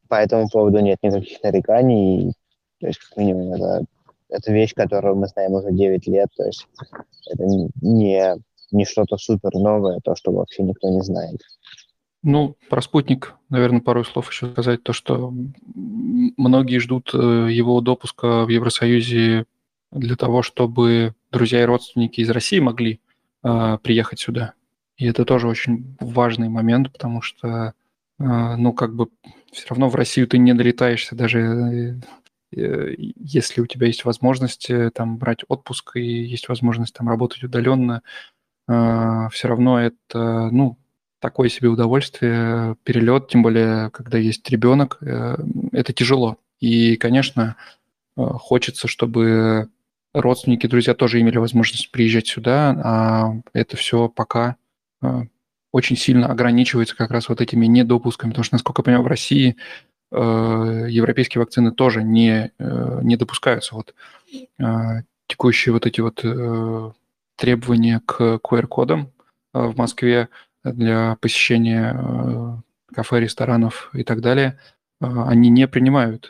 по этому поводу нет никаких нареканий. То есть, как минимум, это, это вещь, которую мы знаем уже 9 лет, то есть это не не что-то супер новое, то, что вообще никто не знает. Ну, про спутник, наверное, пару слов еще сказать. То, что многие ждут э, его допуска в Евросоюзе для того, чтобы друзья и родственники из России могли э, приехать сюда. И это тоже очень важный момент, потому что, ну, как бы все равно в Россию ты не долетаешься, даже э, если у тебя есть возможность э, там брать отпуск и есть возможность там работать удаленно, а, все равно это, ну, такое себе удовольствие, перелет, тем более, когда есть ребенок, э, это тяжело. И, конечно, хочется, чтобы родственники, друзья тоже имели возможность приезжать сюда, а это все пока очень сильно ограничивается как раз вот этими недопусками, потому что, насколько я понимаю, в России европейские вакцины тоже не, не допускаются. Вот текущие вот эти вот требования к QR-кодам э, в Москве для посещения э, кафе, ресторанов и так далее, э, они не принимают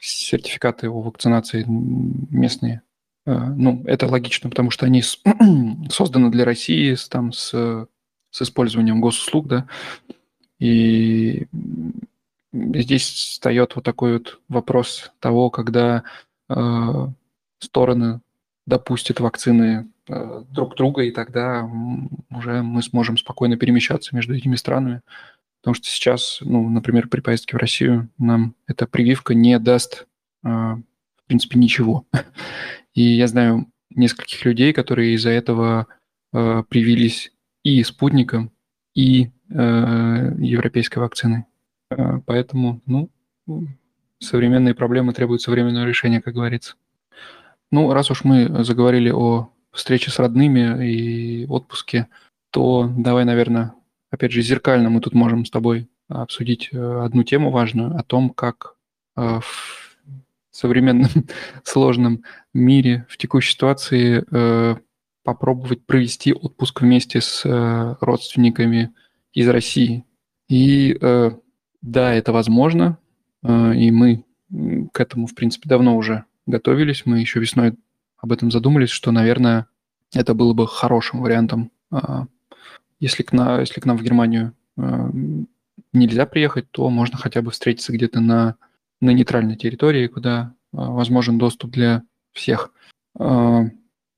сертификаты о вакцинации местные. Ну, это логично, потому что они [CLEARS THROAT] созданы для России там, с, с использованием госуслуг, да, и здесь встает вот такой вот вопрос того, когда э, стороны допустит вакцины э, друг друга, и тогда уже мы сможем спокойно перемещаться между этими странами. Потому что сейчас, ну, например, при поездке в Россию нам эта прививка не даст, э, в принципе, ничего. [LAUGHS] И я знаю нескольких людей, которые из-за этого э, привились и спутником, и э, европейской вакциной. Э, поэтому, ну, современные проблемы требуют современного решения, как говорится. Ну, раз уж мы заговорили о встрече с родными и отпуске, то давай, наверное, опять же, зеркально мы тут можем с тобой обсудить э, одну тему важную о том, как э, в современном [LAUGHS] сложном мире, в текущей ситуации попробовать провести отпуск вместе с родственниками из России. И да, это возможно, и мы к этому, в принципе, давно уже готовились. Мы еще весной об этом задумались, что, наверное, это было бы хорошим вариантом, если к, на, если к нам в Германию нельзя приехать, то можно хотя бы встретиться где-то на, на нейтральной территории, куда а, возможен доступ для всех. А,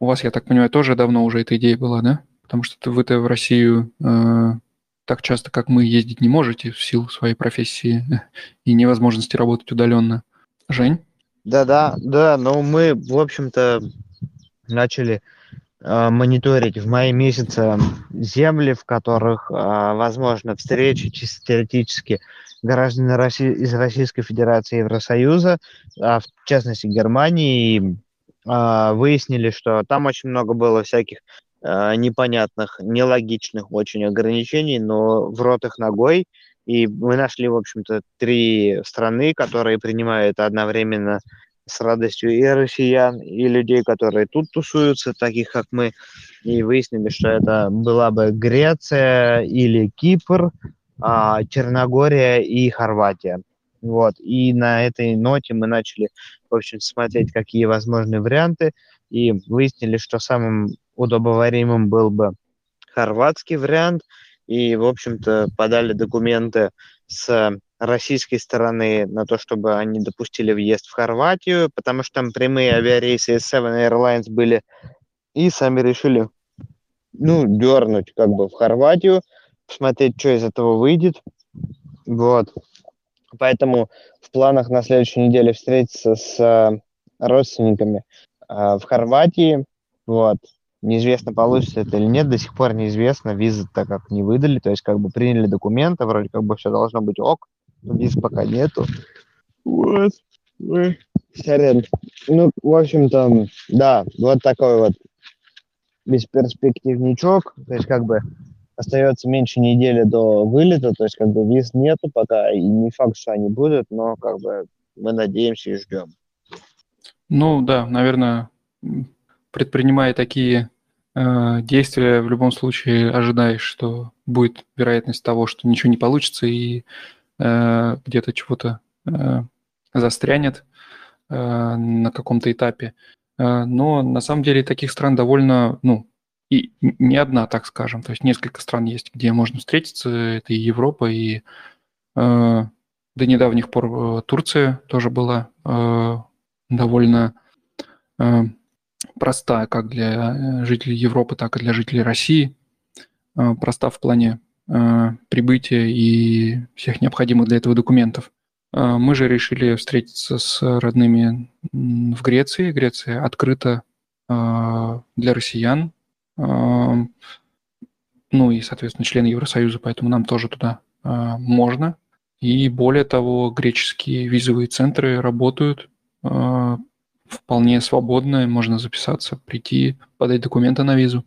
у вас, я так понимаю, тоже давно уже эта идея была, да? Потому что вы-то в Россию а, так часто, как мы, ездить не можете в силу своей профессии [LAUGHS] и невозможности работать удаленно. Жень? Да-да, да, но мы, в общем-то, начали Э, мониторить в мае месяце земли, в которых э, возможно встречи чисто теоретически граждан России, из Российской Федерации Евросоюза, а в частности Германии, и э, выяснили, что там очень много было всяких непонятных, нелогичных очень ограничений, но в рот их ногой. И мы нашли, в общем-то, три страны, которые принимают одновременно с радостью и россиян, и людей, которые тут тусуются, таких как мы, и выяснили, что это была бы Греция или Кипр, а, Черногория и Хорватия. Вот. И на этой ноте мы начали, в общем, смотреть, какие возможные варианты, и выяснили, что самым удобоваримым был бы хорватский вариант, и, в общем-то, подали документы с российской стороны на то, чтобы они допустили въезд в Хорватию, потому что там прямые авиарейсы из Seven Airlines были, и сами решили, ну, дернуть как бы в Хорватию, посмотреть, что из этого выйдет. Вот. Поэтому в планах на следующей неделе встретиться с э, родственниками э, в Хорватии. Вот. Неизвестно, получится это или нет, до сих пор неизвестно, визы так как не выдали, то есть как бы приняли документы, вроде как бы все должно быть ок, виз пока нету. Вот. Сорян. Ну, в общем-то, да, вот такой вот бесперспективничок. То есть, как бы, остается меньше недели до вылета, то есть, как бы, виз нету пока, и не факт, что они будут, но, как бы, мы надеемся и ждем. Ну, да, наверное, предпринимая такие э, действия, в любом случае ожидаешь, что будет вероятность того, что ничего не получится, и Э, где-то чего-то э, застрянет э, на каком-то этапе. Но на самом деле таких стран довольно, ну, и не одна, так скажем. То есть несколько стран есть, где можно встретиться. Это и Европа, и до недавних пор Турция тоже была довольно проста как для жителей Европы, так и для жителей России. Проста в плане Э, прибытия и всех необходимых для этого документов. Э, мы же решили встретиться с родными в Греции. Греция открыта э, для россиян, ну и, соответственно, члены Евросоюза, поэтому нам тоже туда можно. И более того, греческие визовые центры работают вполне свободно, можно записаться, прийти, подать документы на визу.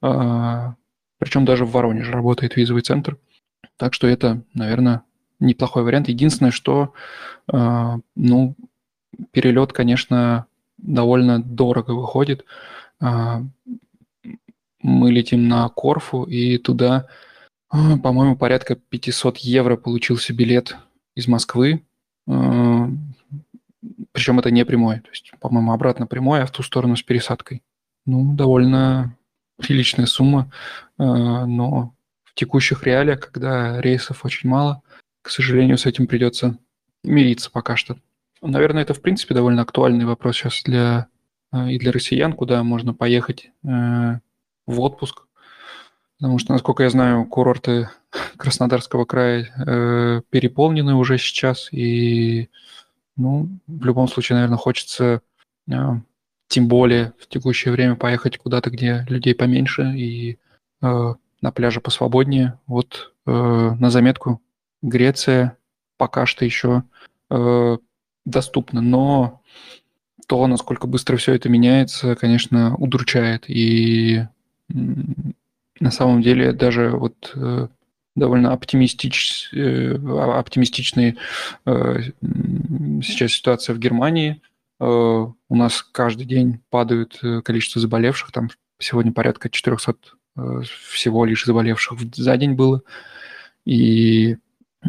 Причем даже в Воронеже работает визовый центр. Так что это, наверное, неплохой вариант. Единственное, что, ну, перелет, конечно, довольно дорого выходит. Мы летим на Корфу, и туда, э, по-моему, порядка 500 евро получился билет из Москвы. Э, причем это не прямой. То есть, по-моему, обратно прямой, а в ту сторону с пересадкой. Ну, довольно приличная сумма, э, но в текущих реалиях, когда рейсов очень мало, к сожалению, с этим придется мириться пока что. Наверное, это, в принципе, довольно актуальный вопрос сейчас для и для россиян, куда можно поехать в отпуск. Потому что, насколько я знаю, курорты [LAUGHS] Краснодарского края переполнены уже сейчас. И, ну, в любом случае, наверное, хочется тем более в текущее время поехать куда-то, где людей поменьше, и э, на пляже посвободнее. Вот э, на заметку Греция пока что еще э, доступна, но то, насколько быстро все это меняется, конечно, удручает. И на самом деле даже вот э, довольно оптимистич, э, оптимистичные э, сейчас ситуация в Германии. У нас каждый день падают количество заболевших, там сегодня порядка 400 всего лишь заболевших за день было. И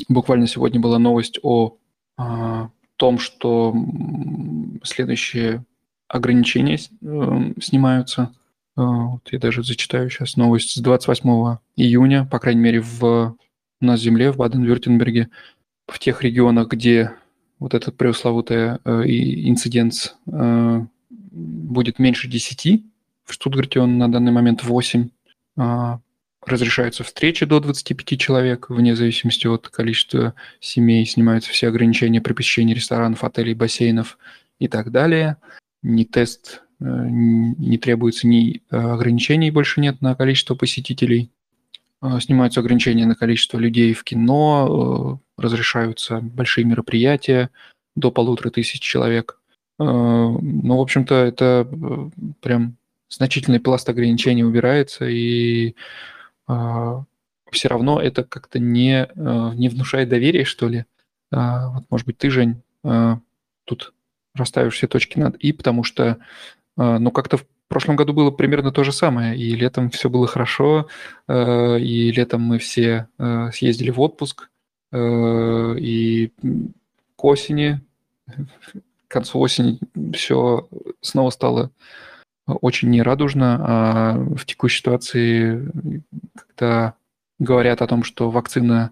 буквально сегодня была новость о том, что следующие ограничения снимаются – вот я даже зачитаю сейчас новость с 28 июня, по крайней мере, в, в земле, в Баден-Вюртемберге, в тех регионах, где вот этот преусловутый э, инцидент э, будет меньше 10, в Штутгарте он на данный момент 8, э, разрешаются встречи до 25 человек, вне зависимости от количества семей, снимаются все ограничения при посещении ресторанов, отелей, бассейнов и так далее. Не тест не требуется ни э, ограничений больше нет на количество посетителей, э, снимаются ограничения на количество людей в кино, разрешаются большие мероприятия до полутора тысяч человек. Ну, в общем-то, это прям значительный пласт ограничений убирается, и все равно это как-то не, не внушает доверия, что ли. Вот, может быть, ты, Жень, тут расставишь все точки над «и», потому что но как-то в прошлом году было примерно то же самое. И летом все было хорошо, э, и летом мы все э, съездили в отпуск, э, и к осени, к концу осени все снова стало очень нерадужно, а в текущей ситуации, когда говорят о том, что вакцина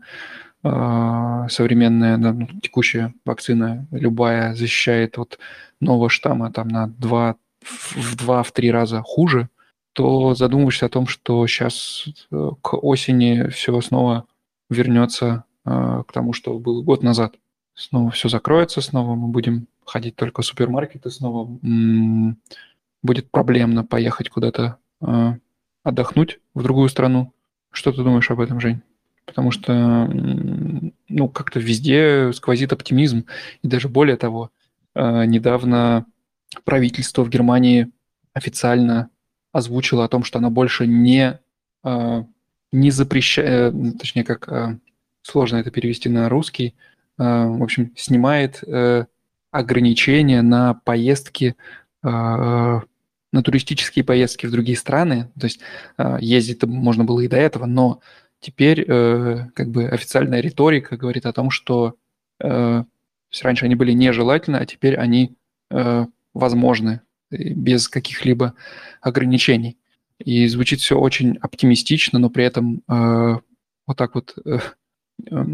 современная, ну, текущая вакцина любая защищает от нового штамма там на 2 в два-три раза хуже, то задумываешься о том, что сейчас э, к осени все снова вернется э, к тому, что было год назад. Снова все закроется, снова мы будем ходить только в супермаркеты, снова будет проблемно поехать куда-то э, отдохнуть в другую страну. Что ты думаешь об этом, Жень? Потому что, ну, как-то везде сквозит оптимизм. И даже более того, недавно правительство в Германии официально озвучило о том, что оно больше не, э, не запрещает, э, точнее, как э, сложно это перевести на русский, в общем, снимает ограничения на поездки, на туристические поездки в другие страны. То есть ездить можно было и до этого, но теперь как бы официальная риторика говорит о том, что раньше они были нежелательны, а теперь они возможны э, без каких-либо ограничений. И звучит все очень оптимистично, но при этом э, вот так вот э, э,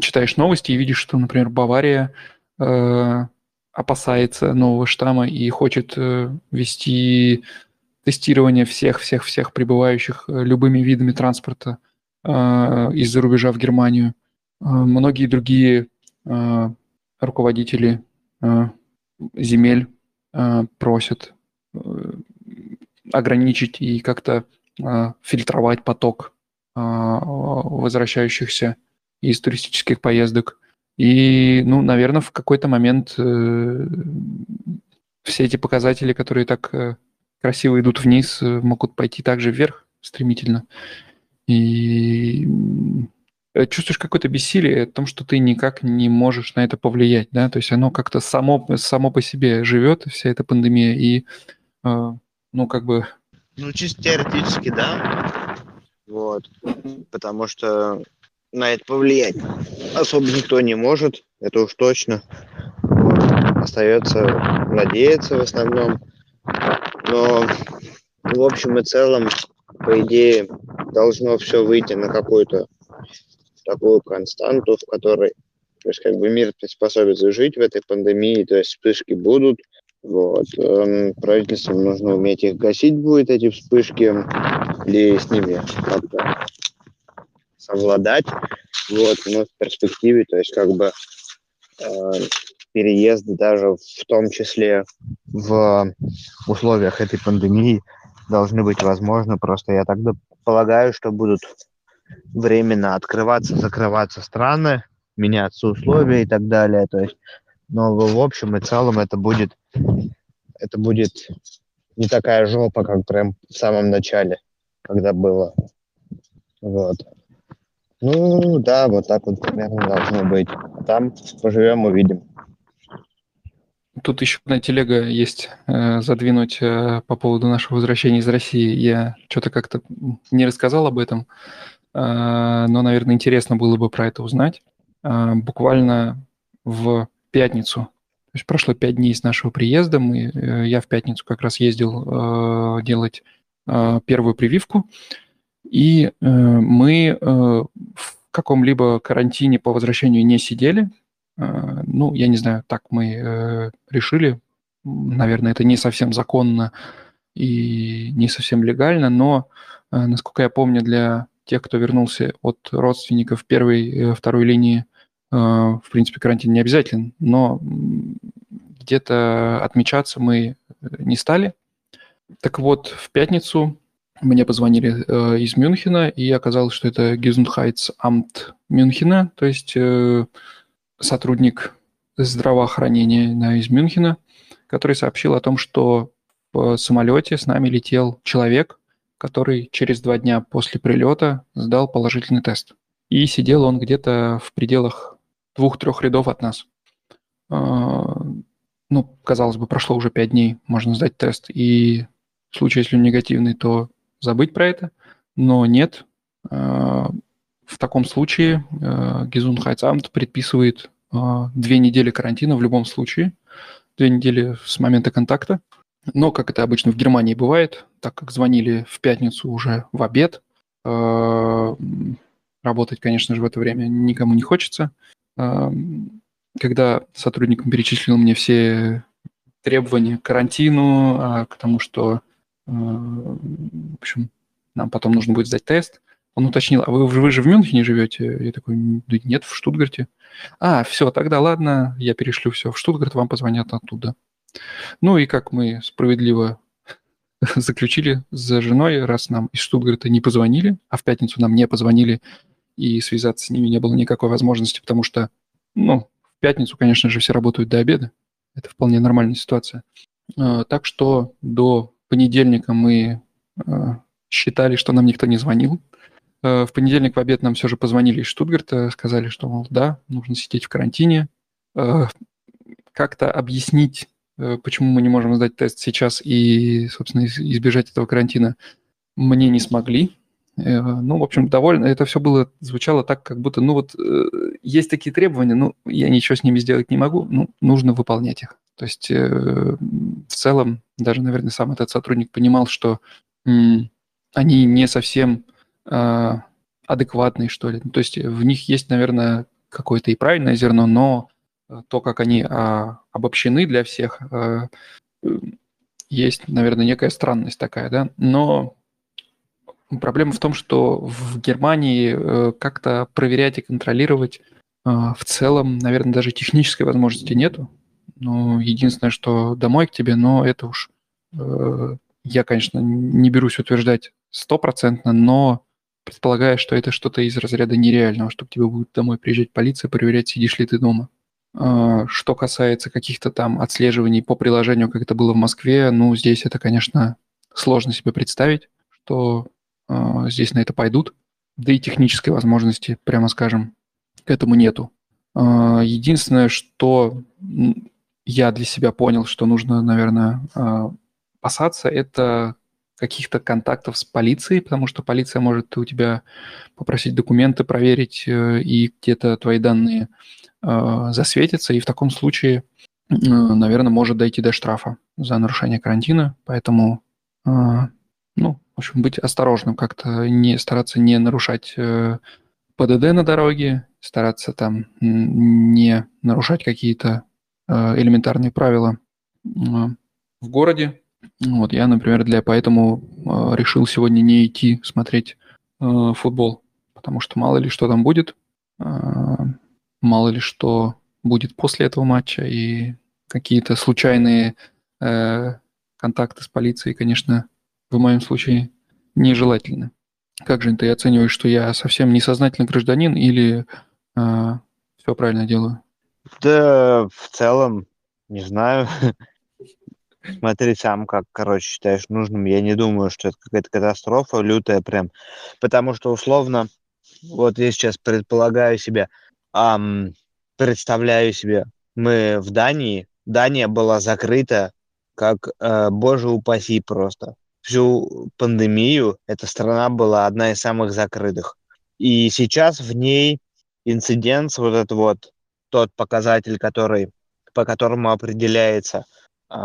читаешь новости и видишь, что, например, Бавария э, опасается нового штамма и хочет э, вести тестирование всех-всех-всех прибывающих э, любыми видами транспорта э, из-за рубежа в Германию. Э, многие другие э, руководители э, земель просят э, ограничить и как-то э, фильтровать поток э, возвращающихся из туристических поездок. И, ну, наверное, в какой-то момент э, все эти показатели, которые так э, красиво идут вниз, могут пойти также вверх стремительно. И чувствуешь какое-то бессилие в том, что ты никак не можешь на это повлиять, да, то есть оно как-то само, само по себе живет, вся эта пандемия, и, э, ну, как бы... Ну, чисто теоретически, да, вот, потому что на это повлиять особо никто не может, это уж точно. Остается надеяться в основном, но в общем и целом, по идее, должно все выйти на какую-то такую константу, в которой то есть как бы мир приспособится жить в этой пандемии, то есть вспышки будут, вот. Эм, правительству нужно уметь их гасить будет, эти вспышки, и с ними как-то совладать. Вот, но в перспективе, то есть как бы э, переезд даже в том числе в условиях этой пандемии должны быть возможны. Просто я тогда предполагаю, что будут временно открываться, закрываться страны, меняться условия и так далее. То есть, но в общем и целом это будет, это будет не такая жопа, как прям в самом начале, когда было. Вот. Ну, да, вот так вот примерно должно быть. Там поживем, увидим. Тут еще одна телега есть э, задвинуть э, по поводу нашего возвращения из России. Я что-то как-то не рассказал об этом, но, наверное, интересно было бы про это узнать. Э, буквально в пятницу, то есть прошло пять дней с нашего приезда, мы, э, я в пятницу как раз ездил э, делать первую прививку, и э, мы э, в каком-либо карантине по возвращению не сидели. Ну, я не знаю, так мы решили. Наверное, это не совсем законно и не совсем легально, но, насколько я помню, для тех, кто вернулся от родственников первой, э, второй линии, э, в принципе, карантин не обязателен, но где-то отмечаться мы не стали. Так вот, в пятницу мне позвонили э, из Мюнхена, и оказалось, что это Gesundheitsamt Мюнхена, то есть э, сотрудник здравоохранения да, из Мюнхена, который сообщил о том, что в самолете с нами летел человек, который через два дня после прилета сдал положительный тест. И сидел он где-то в пределах двух-трех рядов от нас. Э, ну, казалось бы, прошло уже пять дней, можно сдать тест, и в случае, если он негативный, то забыть про это, но нет. Э, в таком случае э, Gesundheitsamt предписывает э, две недели карантина в любом случае, две недели с момента контакта. Но, как это обычно в Германии бывает, так как звонили в пятницу уже в обед, работать, конечно же, в это время никому не хочется. Когда сотрудникам перечислил мне все требования к карантину, а к тому, что в общем, нам потом нужно будет сдать тест. Он уточнил, а вы, вы же в Мюнхене живете? Я такой, нет, в Штутгарте. А, все, тогда ладно, я перешлю все в Штутгарт, вам позвонят оттуда. Ну и как мы справедливо [LAUGHS] заключили с женой, раз нам из Штутгарта не позвонили, а в пятницу нам не позвонили, и связаться с ними не было никакой возможности, потому что, ну, в пятницу, конечно же, все работают до обеда. Это вполне нормальная ситуация. А, так что до понедельника мы э, считали, что нам никто не звонил. Э, в понедельник в обед нам все же позвонили из Штутгарта, сказали, что, мол, да, нужно сидеть в карантине. Как-то объяснить, почему мы не можем сдать тест сейчас и, собственно, избежать этого карантина, мне не смогли. Ну, в общем, довольно. Это все было, звучало так, как будто, ну вот, есть такие требования, ну, я ничего с ними сделать не могу, ну, нужно выполнять их. То есть э, в целом даже, наверное, сам этот сотрудник понимал, что они не совсем э, адекватные, что ли. То есть в них есть, наверное, какое-то и правильное зерно, но то, как они э, обобщены для всех, э, есть, наверное, некая странность такая, да. Но проблема в том, что в Германии э, как-то проверять и контролировать э, в целом, наверное, даже технической возможности нету. Ну, единственное, что домой к тебе, но это уж э, я, конечно, не берусь утверждать стопроцентно, но предполагаю, что это что-то из разряда нереального, чтобы тебе будет домой приезжать полиция, проверять, сидишь ли ты дома. Э, что касается каких-то там отслеживаний по приложению, как это было в Москве, ну, здесь это, конечно, сложно себе представить, что э, здесь на это пойдут. Да и технической возможности, прямо скажем, к этому нету. Э, единственное, что я для себя понял, что нужно, наверное, а, опасаться, это каких-то контактов с полицией, потому что полиция может у тебя попросить документы проверить, э, и где-то твои данные а, засветятся, и в таком случае, наверное, может дойти до штрафа за нарушение карантина, поэтому, а, ну, в общем, быть осторожным, как-то не стараться не нарушать э, ПДД на дороге, стараться там не нарушать какие-то Э, элементарные правила э, в городе. Вот я, например, для поэтому э, решил сегодня не идти смотреть футбол, потому что мало ли что там будет, мало ли что будет после этого матча и какие-то случайные контакты с полицией, конечно, в моем случае нежелательны. Как же ты оцениваешь, что я совсем несознательный гражданин или а, все правильно делаю? Да, в целом, не знаю. [LAUGHS] Смотри сам, как, короче, считаешь нужным. Я не думаю, что это какая-то катастрофа лютая прям. Потому что, условно, вот я сейчас предполагаю себе, ам, представляю себе, мы в Дании, Дания была закрыта, как, э, боже упаси просто. Всю пандемию эта страна была одна из самых закрытых. И сейчас в ней инцидент, вот этот вот, тот показатель, который, по которому определяется э,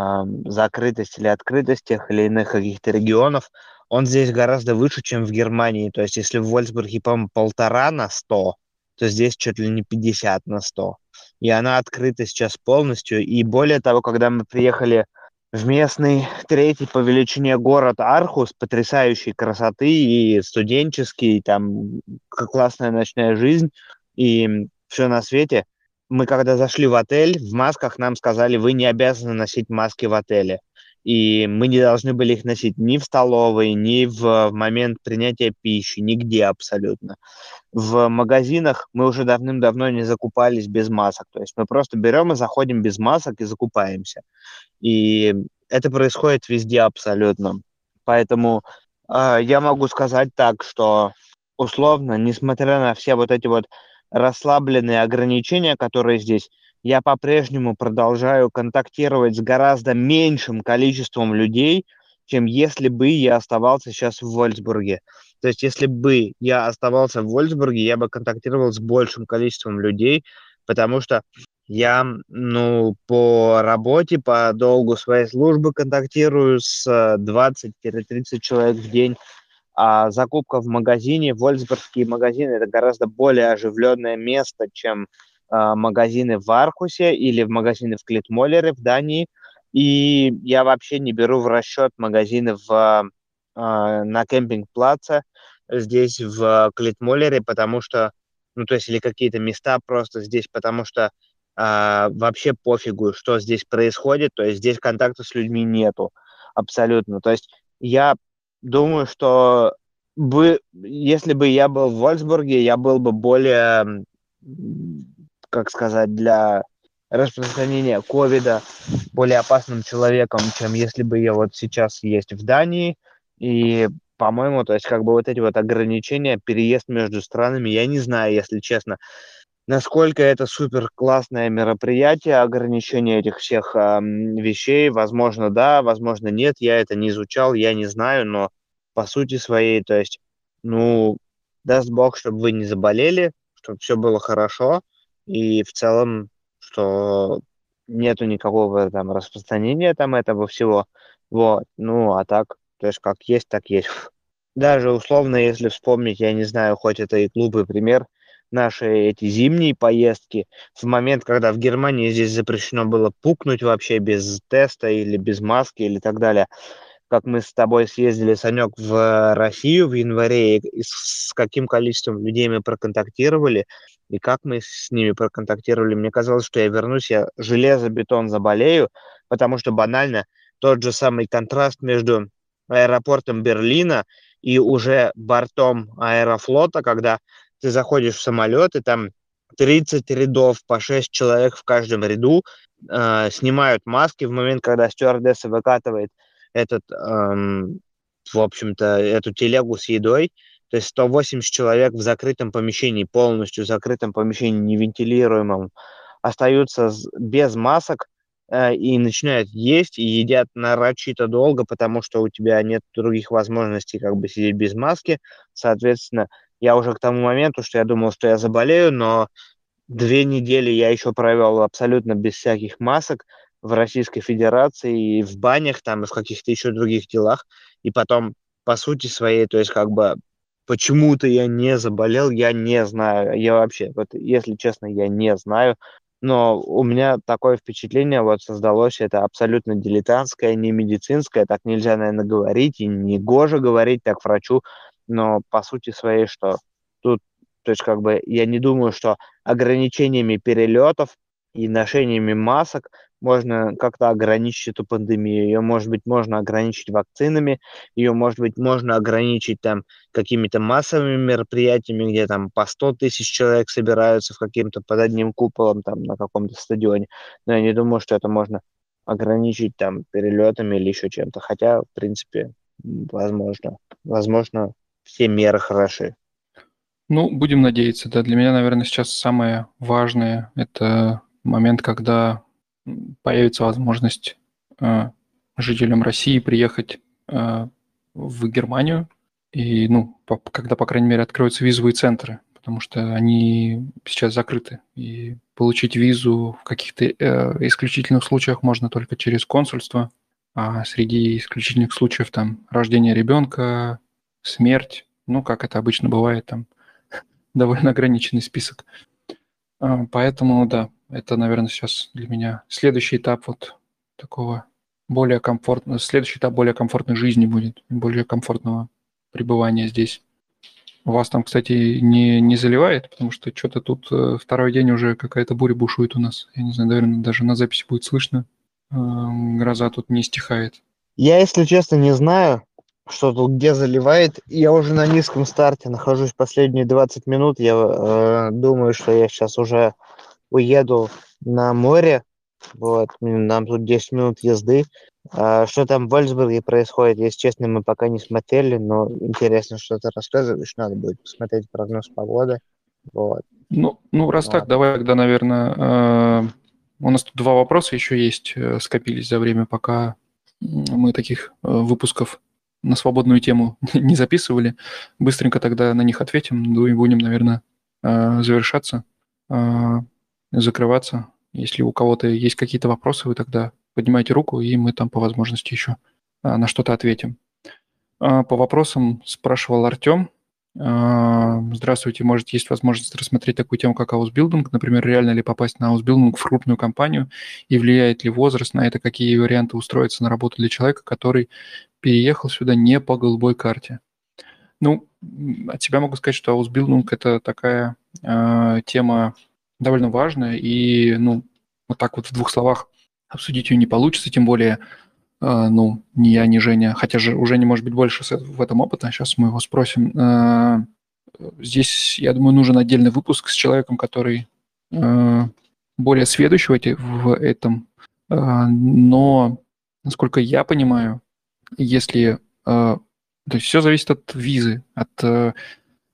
закрытость или открытость тех или иных каких-то регионов, он здесь гораздо выше, чем в Германии. То есть если в Вольсбурге, по-моему, полтора на сто, то здесь чуть ли не 50 на 100. И она открыта сейчас полностью. И более того, когда мы приехали в местный третий по величине город Архус, потрясающей красоты и студенческий, там классная ночная жизнь и все на свете. Мы когда зашли в отель, в масках нам сказали, вы не обязаны носить маски в отеле и мы не должны были их носить ни в столовой, ни в момент принятия пищи, нигде абсолютно. В магазинах мы уже давным-давно не закупались без масок, то есть мы просто берем и заходим без масок и закупаемся. И это происходит везде абсолютно. Поэтому э, я могу сказать так, что условно, несмотря на все вот эти вот расслабленные ограничения, которые здесь, я по-прежнему продолжаю контактировать с гораздо меньшим количеством людей, чем если бы я оставался сейчас в Вольсбурге. То есть если бы я оставался в Вольсбурге, я бы контактировал с большим количеством людей, потому что я, ну, по работе, по долгу своей службы контактирую с 20-30 человек в день, а закупка в магазине, вольсбургские магазины, это гораздо более оживленное место, чем магазины в Архусе или в магазины в Клитмоллере в Дании. И я вообще не беру в расчет магазины в, а, на Campingplatz е здесь в Клитмоллере, потому что, ну, то есть, или какие-то места просто здесь, потому что а, вообще пофигу, что здесь происходит, то есть здесь контакта с людьми нету абсолютно. То есть я думаю, что бы, если бы я был в Вольфсбурге, я был бы более как сказать, для распространения ковида более опасным человеком, чем если бы я вот сейчас есть в Дании. И, по-моему, то есть как бы вот эти вот ограничения, переезд между странами, я не знаю, если честно, насколько это супер классное мероприятие, ограничение этих всех э, вещей. Возможно, да, возможно, нет. Я это не изучал, я не знаю, но по сути своей, то есть, ну, даст бог, чтобы вы не заболели, чтобы все было хорошо – и в целом, что нету никакого там распространения там этого всего. Вот, ну, а так, то есть как есть, так есть. [LAUGHS] Даже условно, если вспомнить, я не знаю, хоть это и глупый пример, наши эти зимние поездки, в момент, когда в Германии здесь запрещено было пукнуть вообще без теста или без маски или так далее, как мы с тобой съездили, Санек, в Россию в январе, и с каким количеством людей мы проконтактировали, и как мы с ними проконтактировали. Мне казалось, что я вернусь, я железобетон заболею, потому что банально тот же самый контраст между аэропортом Берлина и уже бортом аэрофлота, когда ты заходишь в самолет, и там 30 рядов по 6 человек в каждом ряду, э, снимают маски в момент, когда стюардесса выкатывает этот, эм, в общем-то, эту телегу с едой, то есть 180 человек в закрытом помещении, полностью закрытом помещении, невентилируемом, остаются без масок э, и начинают есть и едят нарочито долго, потому что у тебя нет других возможностей как бы сидеть без маски. Соответственно, я уже к тому моменту, что я думал, что я заболею, но две недели я еще провел абсолютно без всяких масок в Российской Федерации, и в банях, там, и в каких-то еще других делах. И потом, по сути своей, то есть как бы Почему-то я не заболел, я не знаю. Я вообще, вот, если честно, я не знаю. Но у меня такое впечатление вот создалось, это абсолютно дилетантское, не медицинское, так нельзя, наверное, говорить, и не гоже говорить так врачу, но по сути своей, что тут, то есть как бы я не думаю, что ограничениями перелетов и ношениями масок можно как-то ограничить эту пандемию. Ее, может быть, можно ограничить вакцинами, ее, может быть, можно ограничить там какими-то массовыми мероприятиями, где там по 100 тысяч человек собираются в каким-то под одним куполом там на каком-то стадионе. Но я не думаю, что это можно ограничить там перелетами или еще чем-то. Хотя, в принципе, возможно. Возможно, все меры хороши. Ну, будем надеяться, да. Для меня, наверное, сейчас самое важное – это момент, когда появится возможность э, жителям России приехать э, в Германию, и, ну, по, когда, по крайней мере, откроются визовые центры, потому что они сейчас закрыты, и получить визу в каких-то э, исключительных случаях можно только через консульство, а среди исключительных случаев там рождение ребенка, смерть, ну, как это обычно бывает, там [LAUGHS] довольно ограниченный список. А, поэтому, да, это, наверное, сейчас для меня следующий этап вот такого более комфортного, следующий этап более комфортной жизни будет, более комфортного пребывания здесь. Вас там, кстати, не, не заливает, потому что что-то тут э, второй день уже какая-то буря бушует у нас. Я не знаю, наверное, даже на записи будет слышно. Э, гроза тут не стихает. Я, если честно, не знаю, что тут где заливает. Я уже на низком старте нахожусь последние 20 минут. Я э, думаю, что я сейчас уже уеду на море. Вот, нам тут 10 минут езды. А, что там в Вольсбурге происходит, если честно, мы пока не смотрели, но интересно, что ты рассказываешь. Надо будет посмотреть прогноз погоды. Вот. Ну, ну раз вот. так, давай тогда, наверное, э, у нас тут два вопроса еще есть, э, скопились за время, пока мы таких э, выпусков на свободную тему [LAUGHS] не записывали. Быстренько тогда на них ответим, ну и будем, наверное, завершаться закрываться. Если у кого-то есть какие-то вопросы, вы тогда поднимайте руку, и мы там по возможности еще а, на что-то ответим. А, по вопросам спрашивал Артем. А, здравствуйте, может, есть возможность рассмотреть такую тему, как аусбилдинг? Например, реально ли попасть на аусбилдинг в крупную компанию? И влияет ли возраст на это? Какие варианты устроиться на работу для человека, который переехал сюда не по голубой карте? Ну, от себя могу сказать, что аусбилдинг – это такая э, тема довольно важная, и, ну, вот так вот в двух словах обсудить ее не получится, тем более, ну, ни я, ни Женя, хотя же уже не может быть больше в этом опыта, сейчас мы его спросим. Э, здесь, я думаю, нужен отдельный выпуск с человеком, который э, более сведущий в, этом, но, насколько я понимаю, если... То есть все зависит от визы, от э,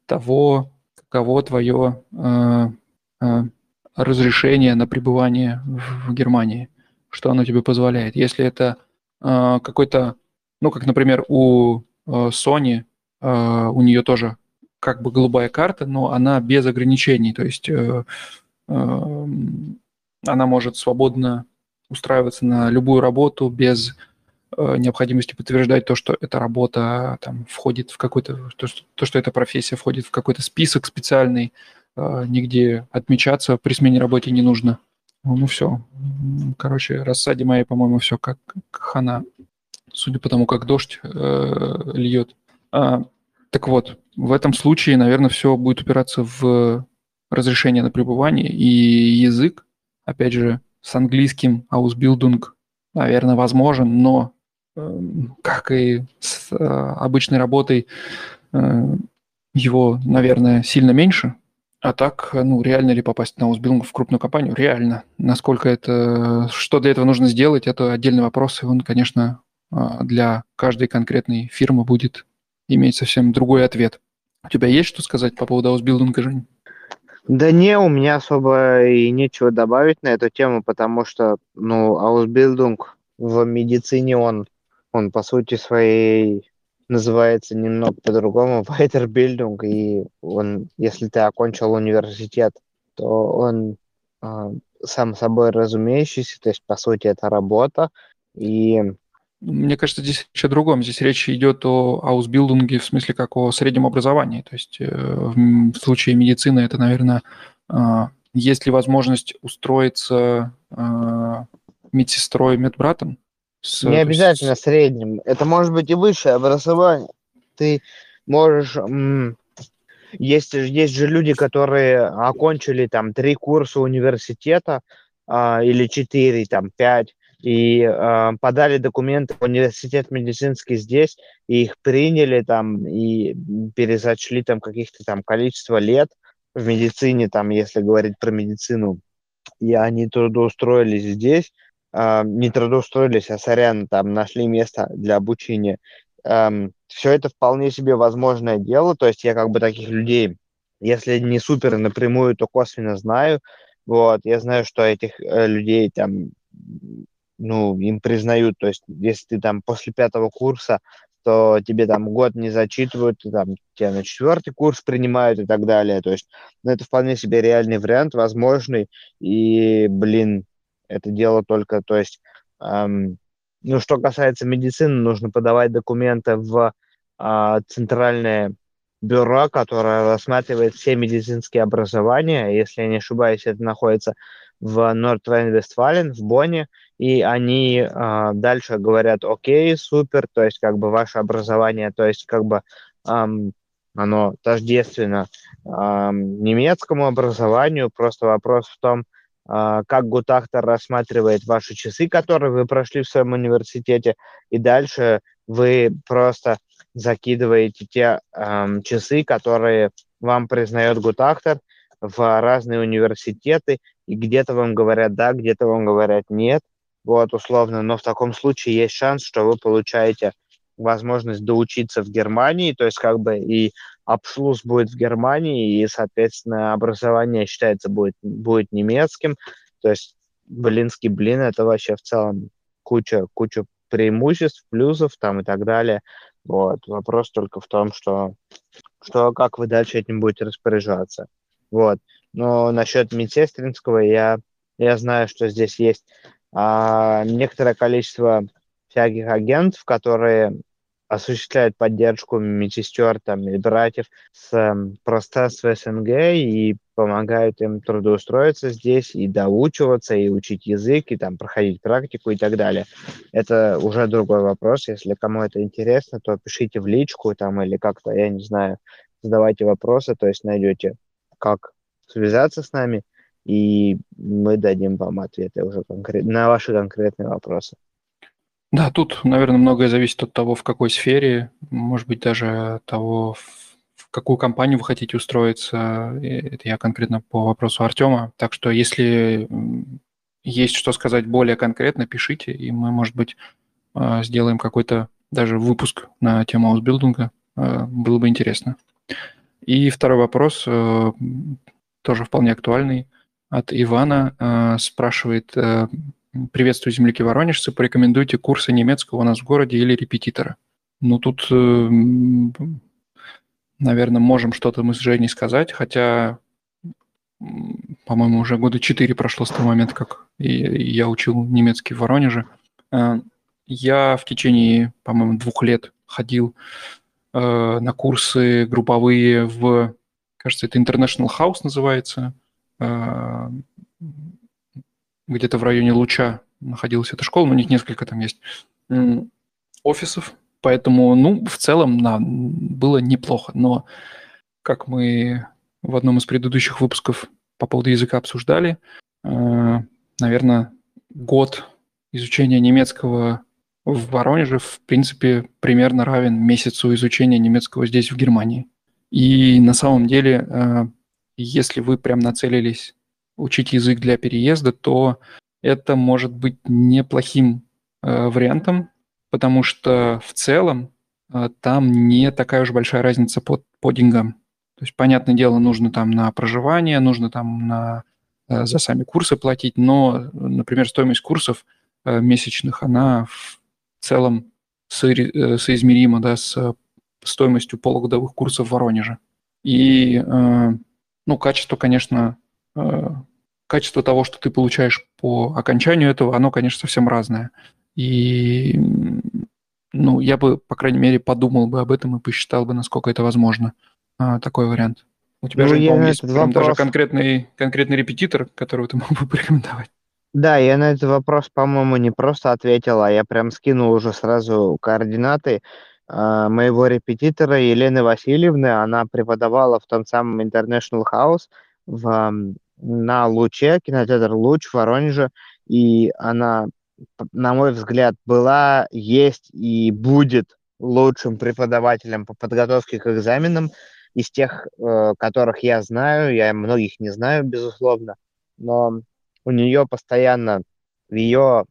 того, каково твое разрешение на пребывание в Германии, что оно тебе позволяет. Если это какой-то, ну, как, например, у э, Sony, у нее тоже как бы голубая карта, но она без ограничений, то есть она может свободно устраиваться на любую работу без необходимости подтверждать то, что эта работа там входит в какой-то, то, что, то, что эта профессия входит в какой-то список специальный, а, нигде отмечаться при смене работы не нужно. Ну, все. Короче, рассаде моей, по-моему, все как, хана. Судя по тому, как дождь э, льет. А, так вот, в этом случае, наверное, все будет упираться в разрешение на пребывание и язык. Опять же, с английским аусбилдинг, наверное, возможен, но э, как и с э, обычной работой, э, его, наверное, сильно меньше, а так, ну, реально ли попасть на Узбилинг в крупную компанию? Реально. Насколько это... Что для этого нужно сделать, это отдельный вопрос, и он, конечно, а, для каждой конкретной фирмы будет иметь совсем другой ответ. У тебя есть что сказать по поводу аусбилдинга, Жень? Да не, у меня особо и нечего добавить на эту тему, потому что, ну, аусбилдинг в медицине, он, он по сути своей называется немного по-другому, [LAUGHS] Weiterbildung, и он, если ты окончил университет, то он э, сам собой разумеющийся, то есть, по сути, это работа, и... Мне кажется, здесь речь о другом. Здесь речь идет о аусбилдинге в смысле как о среднем образовании. То есть э, в, случае медицины это, наверное, э, есть ли возможность устроиться э, медсестрой, медбратом, с, не обязательно средним. Это может быть и высшее образование. Ты можешь... Есть, есть же люди, которые окончили там три курса университета, а, или 4, там, 5, и э, подали документы в университет медицинский здесь, и их приняли там, и перезачли там каких-то там количество лет в медицине, там, если говорить про медицину, и они трудоустроились здесь, не трудоустроились, а, сорян, там, нашли место для обучения. Все это вполне себе возможное дело, то есть я как бы таких людей, если не супер напрямую, то косвенно знаю, вот, я знаю, что этих э, людей там ну, им признают, то есть если ты там после пятого курса, то тебе там год не зачитывают, там тебя на четвертый курс принимают и так далее. То есть, ну, это вполне себе реальный вариант, возможный. И, блин, это дело только, то есть, эм, ну, что касается медицины, нужно подавать документы в э, центральное бюро, которое рассматривает все медицинские образования. Если я не ошибаюсь, это находится в Норд-Рейн-Вестфален, в Бонне, и они э, дальше говорят, окей, супер, то есть как бы ваше образование, то есть как бы эм, оно тождественно эм, немецкому образованию, просто вопрос в том, э, как Гутахтер рассматривает ваши часы, которые вы прошли в своем университете, и дальше вы просто закидываете те э, часы, которые вам признает Гутахтер в разные университеты, и где-то вам говорят да, где-то вам говорят нет, вот, условно, но в таком случае есть шанс, что вы получаете возможность доучиться в Германии, то есть как бы и обшлус будет в Германии, и, соответственно, образование считается будет, будет немецким, то есть блинский блин, это вообще в целом куча, куча преимуществ, плюсов там и так далее. Вот. Вопрос только в том, что, что как вы дальше этим будете распоряжаться. Вот. Но насчет медсестринского я, я знаю, что здесь есть а, некоторое количество всяких агентов, которые осуществляют поддержку медсестер там, и братьев с э, пространства СНГ и помогают им трудоустроиться здесь и доучиваться, и учить язык, и там проходить практику и так далее. Это уже другой вопрос. Если кому это интересно, то пишите в личку там или как-то, я не знаю, задавайте вопросы, то есть найдете, как связаться с нами, и мы дадим вам ответы уже конкрет... на ваши конкретные вопросы. Да, тут, наверное, многое зависит от того, в какой сфере, может быть, даже от того, в какую компанию вы хотите устроиться. Это я конкретно по вопросу Артема. Так что, если есть что сказать более конкретно, пишите, и мы, может быть, а, сделаем какой-то даже выпуск на тему аусбилдинга. А, было бы интересно. И второй вопрос, э, тоже вполне актуальный от Ивана э, спрашивает, э, приветствую земляки воронежцы, порекомендуйте курсы немецкого у нас в городе или репетитора. Ну, тут, э, наверное, можем что-то мы с Женей сказать, хотя, по-моему, уже года четыре прошло с того момента, как я учил немецкий в Воронеже. Э, я в течение, по-моему, двух лет ходил э, на курсы групповые в, кажется, это International House называется, а, где-то в районе Луча находилась эта школа, у них несколько там есть офисов, поэтому, ну, в целом, да, было неплохо, но как мы в одном из предыдущих выпусков по поводу языка обсуждали, а, наверное, год изучения немецкого в Воронеже, в принципе, примерно равен месяцу изучения немецкого здесь, в Германии. И на самом деле а, если вы прям нацелились учить язык для переезда, то это может быть неплохим э, вариантом, потому что в целом э, там не такая уж большая разница по, по деньгам. То есть, понятное дело, нужно там на проживание, нужно там на, э, за сами курсы платить, но, например, стоимость курсов э, месячных, она в целом со, э, соизмерима да, с стоимостью полугодовых курсов в Воронеже. И э, ну, качество, конечно, качество того, что ты получаешь по окончанию этого, оно, конечно, совсем разное. И, ну, я бы, по крайней мере, подумал бы об этом и посчитал бы, насколько это возможно, э, такой вариант. У тебя ну, же, по-моему, есть прям вопрос... даже конкретный, конкретный репетитор, которого ты [LAUGHS] мог бы порекомендовать. Да, я на этот вопрос, по-моему, не просто ответил, а я прям скинул уже сразу координаты а, моего репетитора Елены Васильевны. Она преподавала в том самом International House в на Луче, кинотеатр Луч в Воронеже, и она, на мой взгляд, была, есть и будет лучшим преподавателем по подготовке к экзаменам из тех, э, которых я знаю. Я многих не знаю, безусловно, но у нее постоянно в ее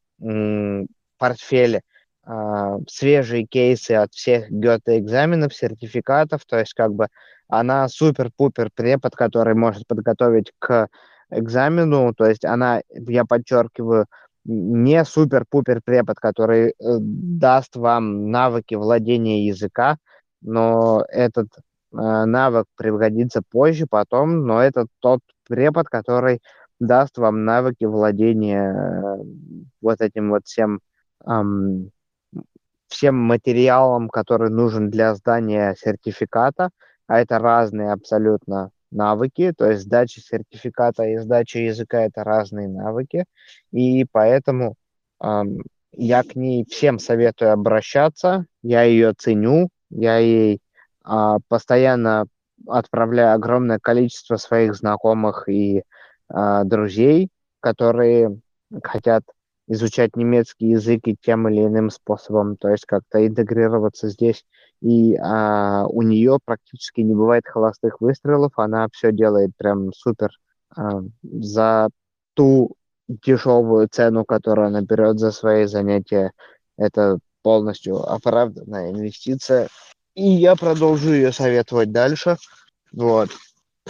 портфеле э, свежие кейсы от всех гёте-экзаменов, сертификатов, то есть как бы она супер-пупер препод, который может подготовить к экзамену, то есть она, я подчеркиваю, не супер-пупер препод, который э, даст вам навыки владения языка, но этот э, навык пригодится позже, потом, но это тот препод, который даст вам навыки владения э, вот этим вот всем, эм, всем материалом, который нужен для сдания сертификата, а это разные абсолютно навыки, то есть сдача сертификата и сдача языка – это разные навыки, и поэтому эм, я к ней всем советую обращаться, я ее ценю, я ей э, постоянно отправляю огромное количество своих знакомых и э, друзей, которые хотят изучать немецкий язык и тем или иным способом, то есть как-то интегрироваться здесь. И а, у нее практически не бывает холостых выстрелов, она все делает прям супер а, за ту дешевую цену, которую она берет за свои занятия. Это полностью оправданная инвестиция. И я продолжу ее советовать дальше. Вот.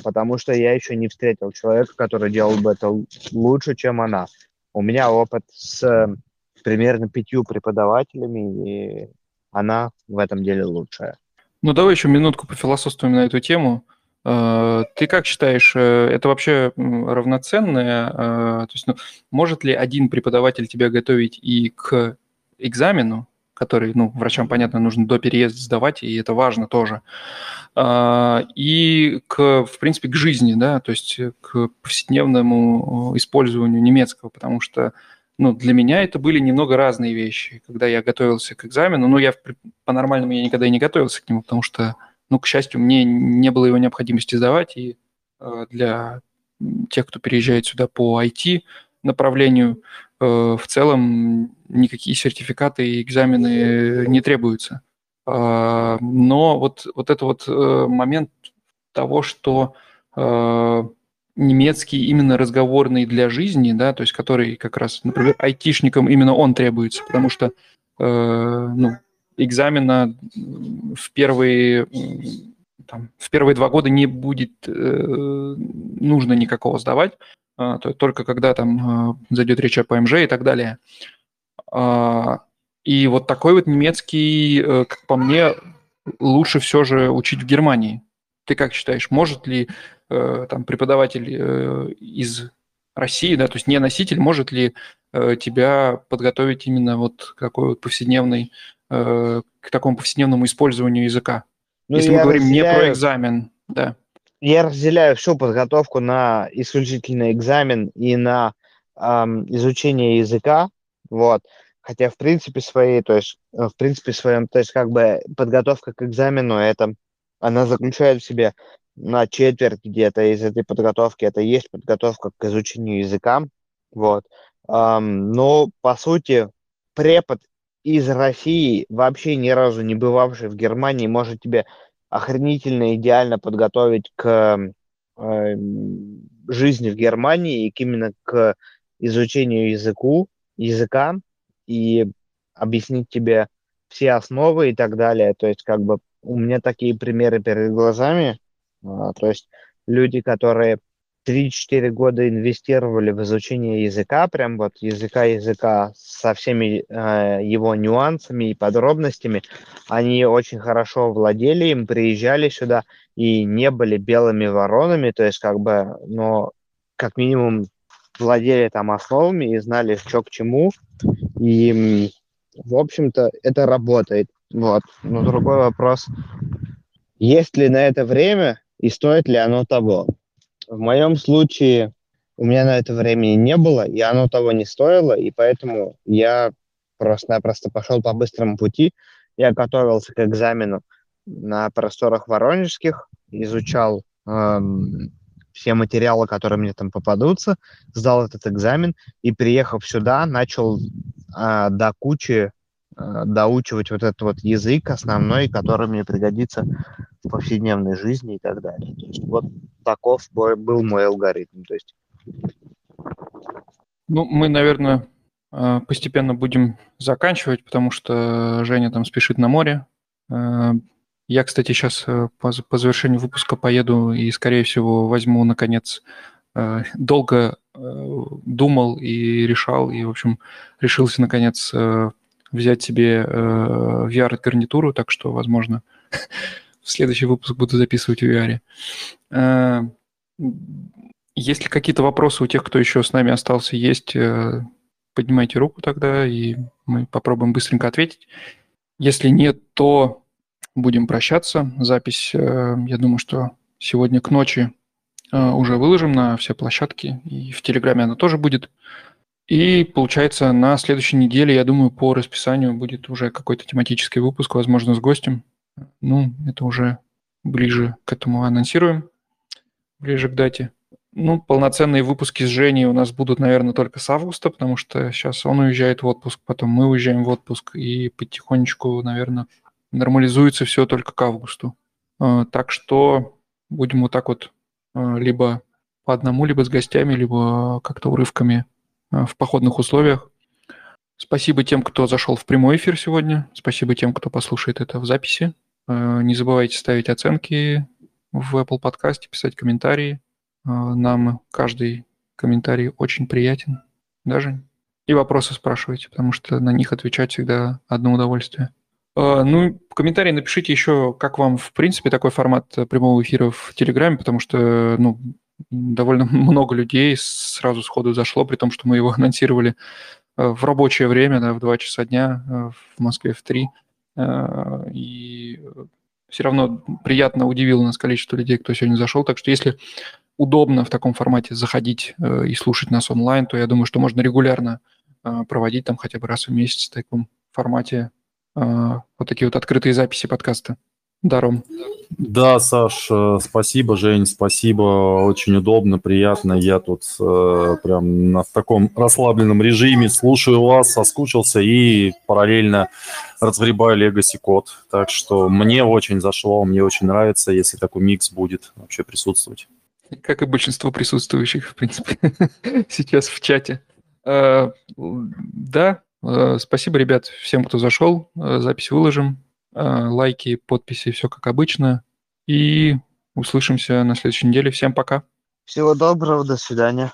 Потому что я еще не встретил человека, который делал бы это лучше, чем она. У меня опыт с э, примерно пятью преподавателями, и она в этом деле лучшая. Ну, давай еще минутку пофилософствуем на эту тему. Э, ты как считаешь, э, это вообще равноценное? То есть, ну, может ли один преподаватель тебя готовить и к экзамену, который, ну, врачам, понятно, нужно до переезда сдавать, и это важно тоже. И, к, в принципе, к жизни, да, то есть к повседневному использованию немецкого, потому что, ну, для меня это были немного разные вещи. Когда я готовился к экзамену, ну, я по-нормальному я никогда и не готовился к нему, потому что, ну, к счастью, мне не было его необходимости сдавать, и э, для тех, кто переезжает сюда по IT направлению, Э, в целом никакие сертификаты и экзамены не требуются. А, но вот, вот это вот э, момент того, что э, немецкий именно разговорный для жизни, да, то есть который как раз, например, айтишникам именно он требуется, потому что ну, экзамена в первые там, в первые два года не будет нужно никакого сдавать, а, только когда там а, зайдет речь о ПМЖ и так далее. А, и вот такой вот немецкий, э, как по мне, лучше все же учить в Германии. Ты как считаешь, может ли э, там преподаватель э, из России, да, то есть не носитель, может ли тебя подготовить именно вот к такой вот повседневной, к такому повседневному использованию языка? Ну, Если мы говорим разделяю... не про экзамен, да я разделяю всю подготовку на исключительно экзамен и на эм, изучение языка, вот. Хотя в принципе своей, то есть э, в принципе своем, то есть как бы подготовка к экзамену, это она заключает в себе на четверть где-то из этой подготовки, это есть подготовка к изучению языка, вот. Эм, но по сути препод из России, вообще ни разу не бывавший в Германии, может тебе охренительно идеально подготовить к э, жизни в Германии и к, именно к изучению языку, языка и объяснить тебе все основы и так далее. То есть как бы у меня такие примеры перед глазами. А, то есть люди, которые 3-4 года инвестировали в изучение языка, прям вот языка языка со всеми э, его нюансами и подробностями, они очень хорошо владели им, приезжали сюда и не были белыми воронами, то есть как бы, но как минимум владели там основами и знали, что к чему, и, в общем-то, это работает. Вот. Но другой вопрос, есть ли на это время и стоит ли оно того? В моем случае у меня на это времени не было, и оно того не стоило, и поэтому я просто-напросто пошел по быстрому пути. Я готовился к экзамену на просторах воронежских, изучал эм, все материалы, которые мне там попадутся, сдал этот экзамен и, приехав сюда, начал э, до кучи э, доучивать вот этот вот язык основной, который мне пригодится в повседневной жизни и так далее. То есть вот таков был мой алгоритм. То есть... Ну, мы, наверное, э, постепенно будем заканчивать, потому что Женя там спешит на море. Э, я, кстати, сейчас э, по, завершению выпуска поеду и, скорее всего, возьму, наконец, долго думал и решал, и, в общем, решился, наконец, взять себе VR-гарнитуру, так что, возможно, [LAUGHS] следующий выпуск буду записывать в VR. Есть ли какие-то вопросы у тех, кто еще с нами остался, есть, э, поднимайте руку тогда, и мы попробуем быстренько ответить. Если нет, то будем прощаться. Запись, э, я думаю, что сегодня к ночи э, уже выложим на все площадки, и в Телеграме она тоже будет. И получается, на следующей неделе, я думаю, по расписанию будет уже какой-то тематический выпуск, возможно, с гостем. Ну, это уже ближе к этому анонсируем, ближе к дате. Ну, полноценные выпуски с Женей у нас будут, наверное, только с августа, потому что сейчас он уезжает в отпуск, потом мы уезжаем в отпуск, и потихонечку, наверное, нормализуется все только к августу. А, так что будем вот так вот а, либо по одному, либо с гостями, либо как-то урывками а, в походных условиях. Спасибо тем, кто зашел в прямой эфир сегодня. Спасибо тем, кто послушает это в записи. Не забывайте ставить оценки в Apple подкасте, писать комментарии. А, нам каждый комментарий очень приятен, даже. И вопросы спрашивайте, потому что на них отвечать всегда одно удовольствие. А, ну, в комментарии напишите еще, как вам, в принципе, такой формат прямого эфира в Телеграме, потому что, ну, довольно [LAUGHS] много людей сразу сходу зашло, при том, что мы его анонсировали в рабочее время, да, в 2 часа дня, в Москве в 3. И все равно приятно удивило нас количество людей, кто сегодня зашел. Так что если удобно в таком формате заходить э, и слушать нас онлайн, то я думаю, что можно регулярно э, проводить там хотя бы раз в месяц в таком формате э, вот такие вот открытые записи подкаста. Даром. Да, Саш, спасибо, Жень, спасибо. Очень удобно, приятно. Я тут э, прям на, в таком расслабленном режиме слушаю вас, соскучился и параллельно разгребаю Legacy код. Так что мне очень зашло, мне очень нравится, если такой микс будет вообще присутствовать. Как и большинство присутствующих, в принципе, [LAUGHS] сейчас в чате. А, да, а, спасибо, ребят, всем, кто зашел. Запись выложим. Лайки, подписи, все как обычно. И услышимся на следующей неделе. Всем пока. Всего доброго, до свидания.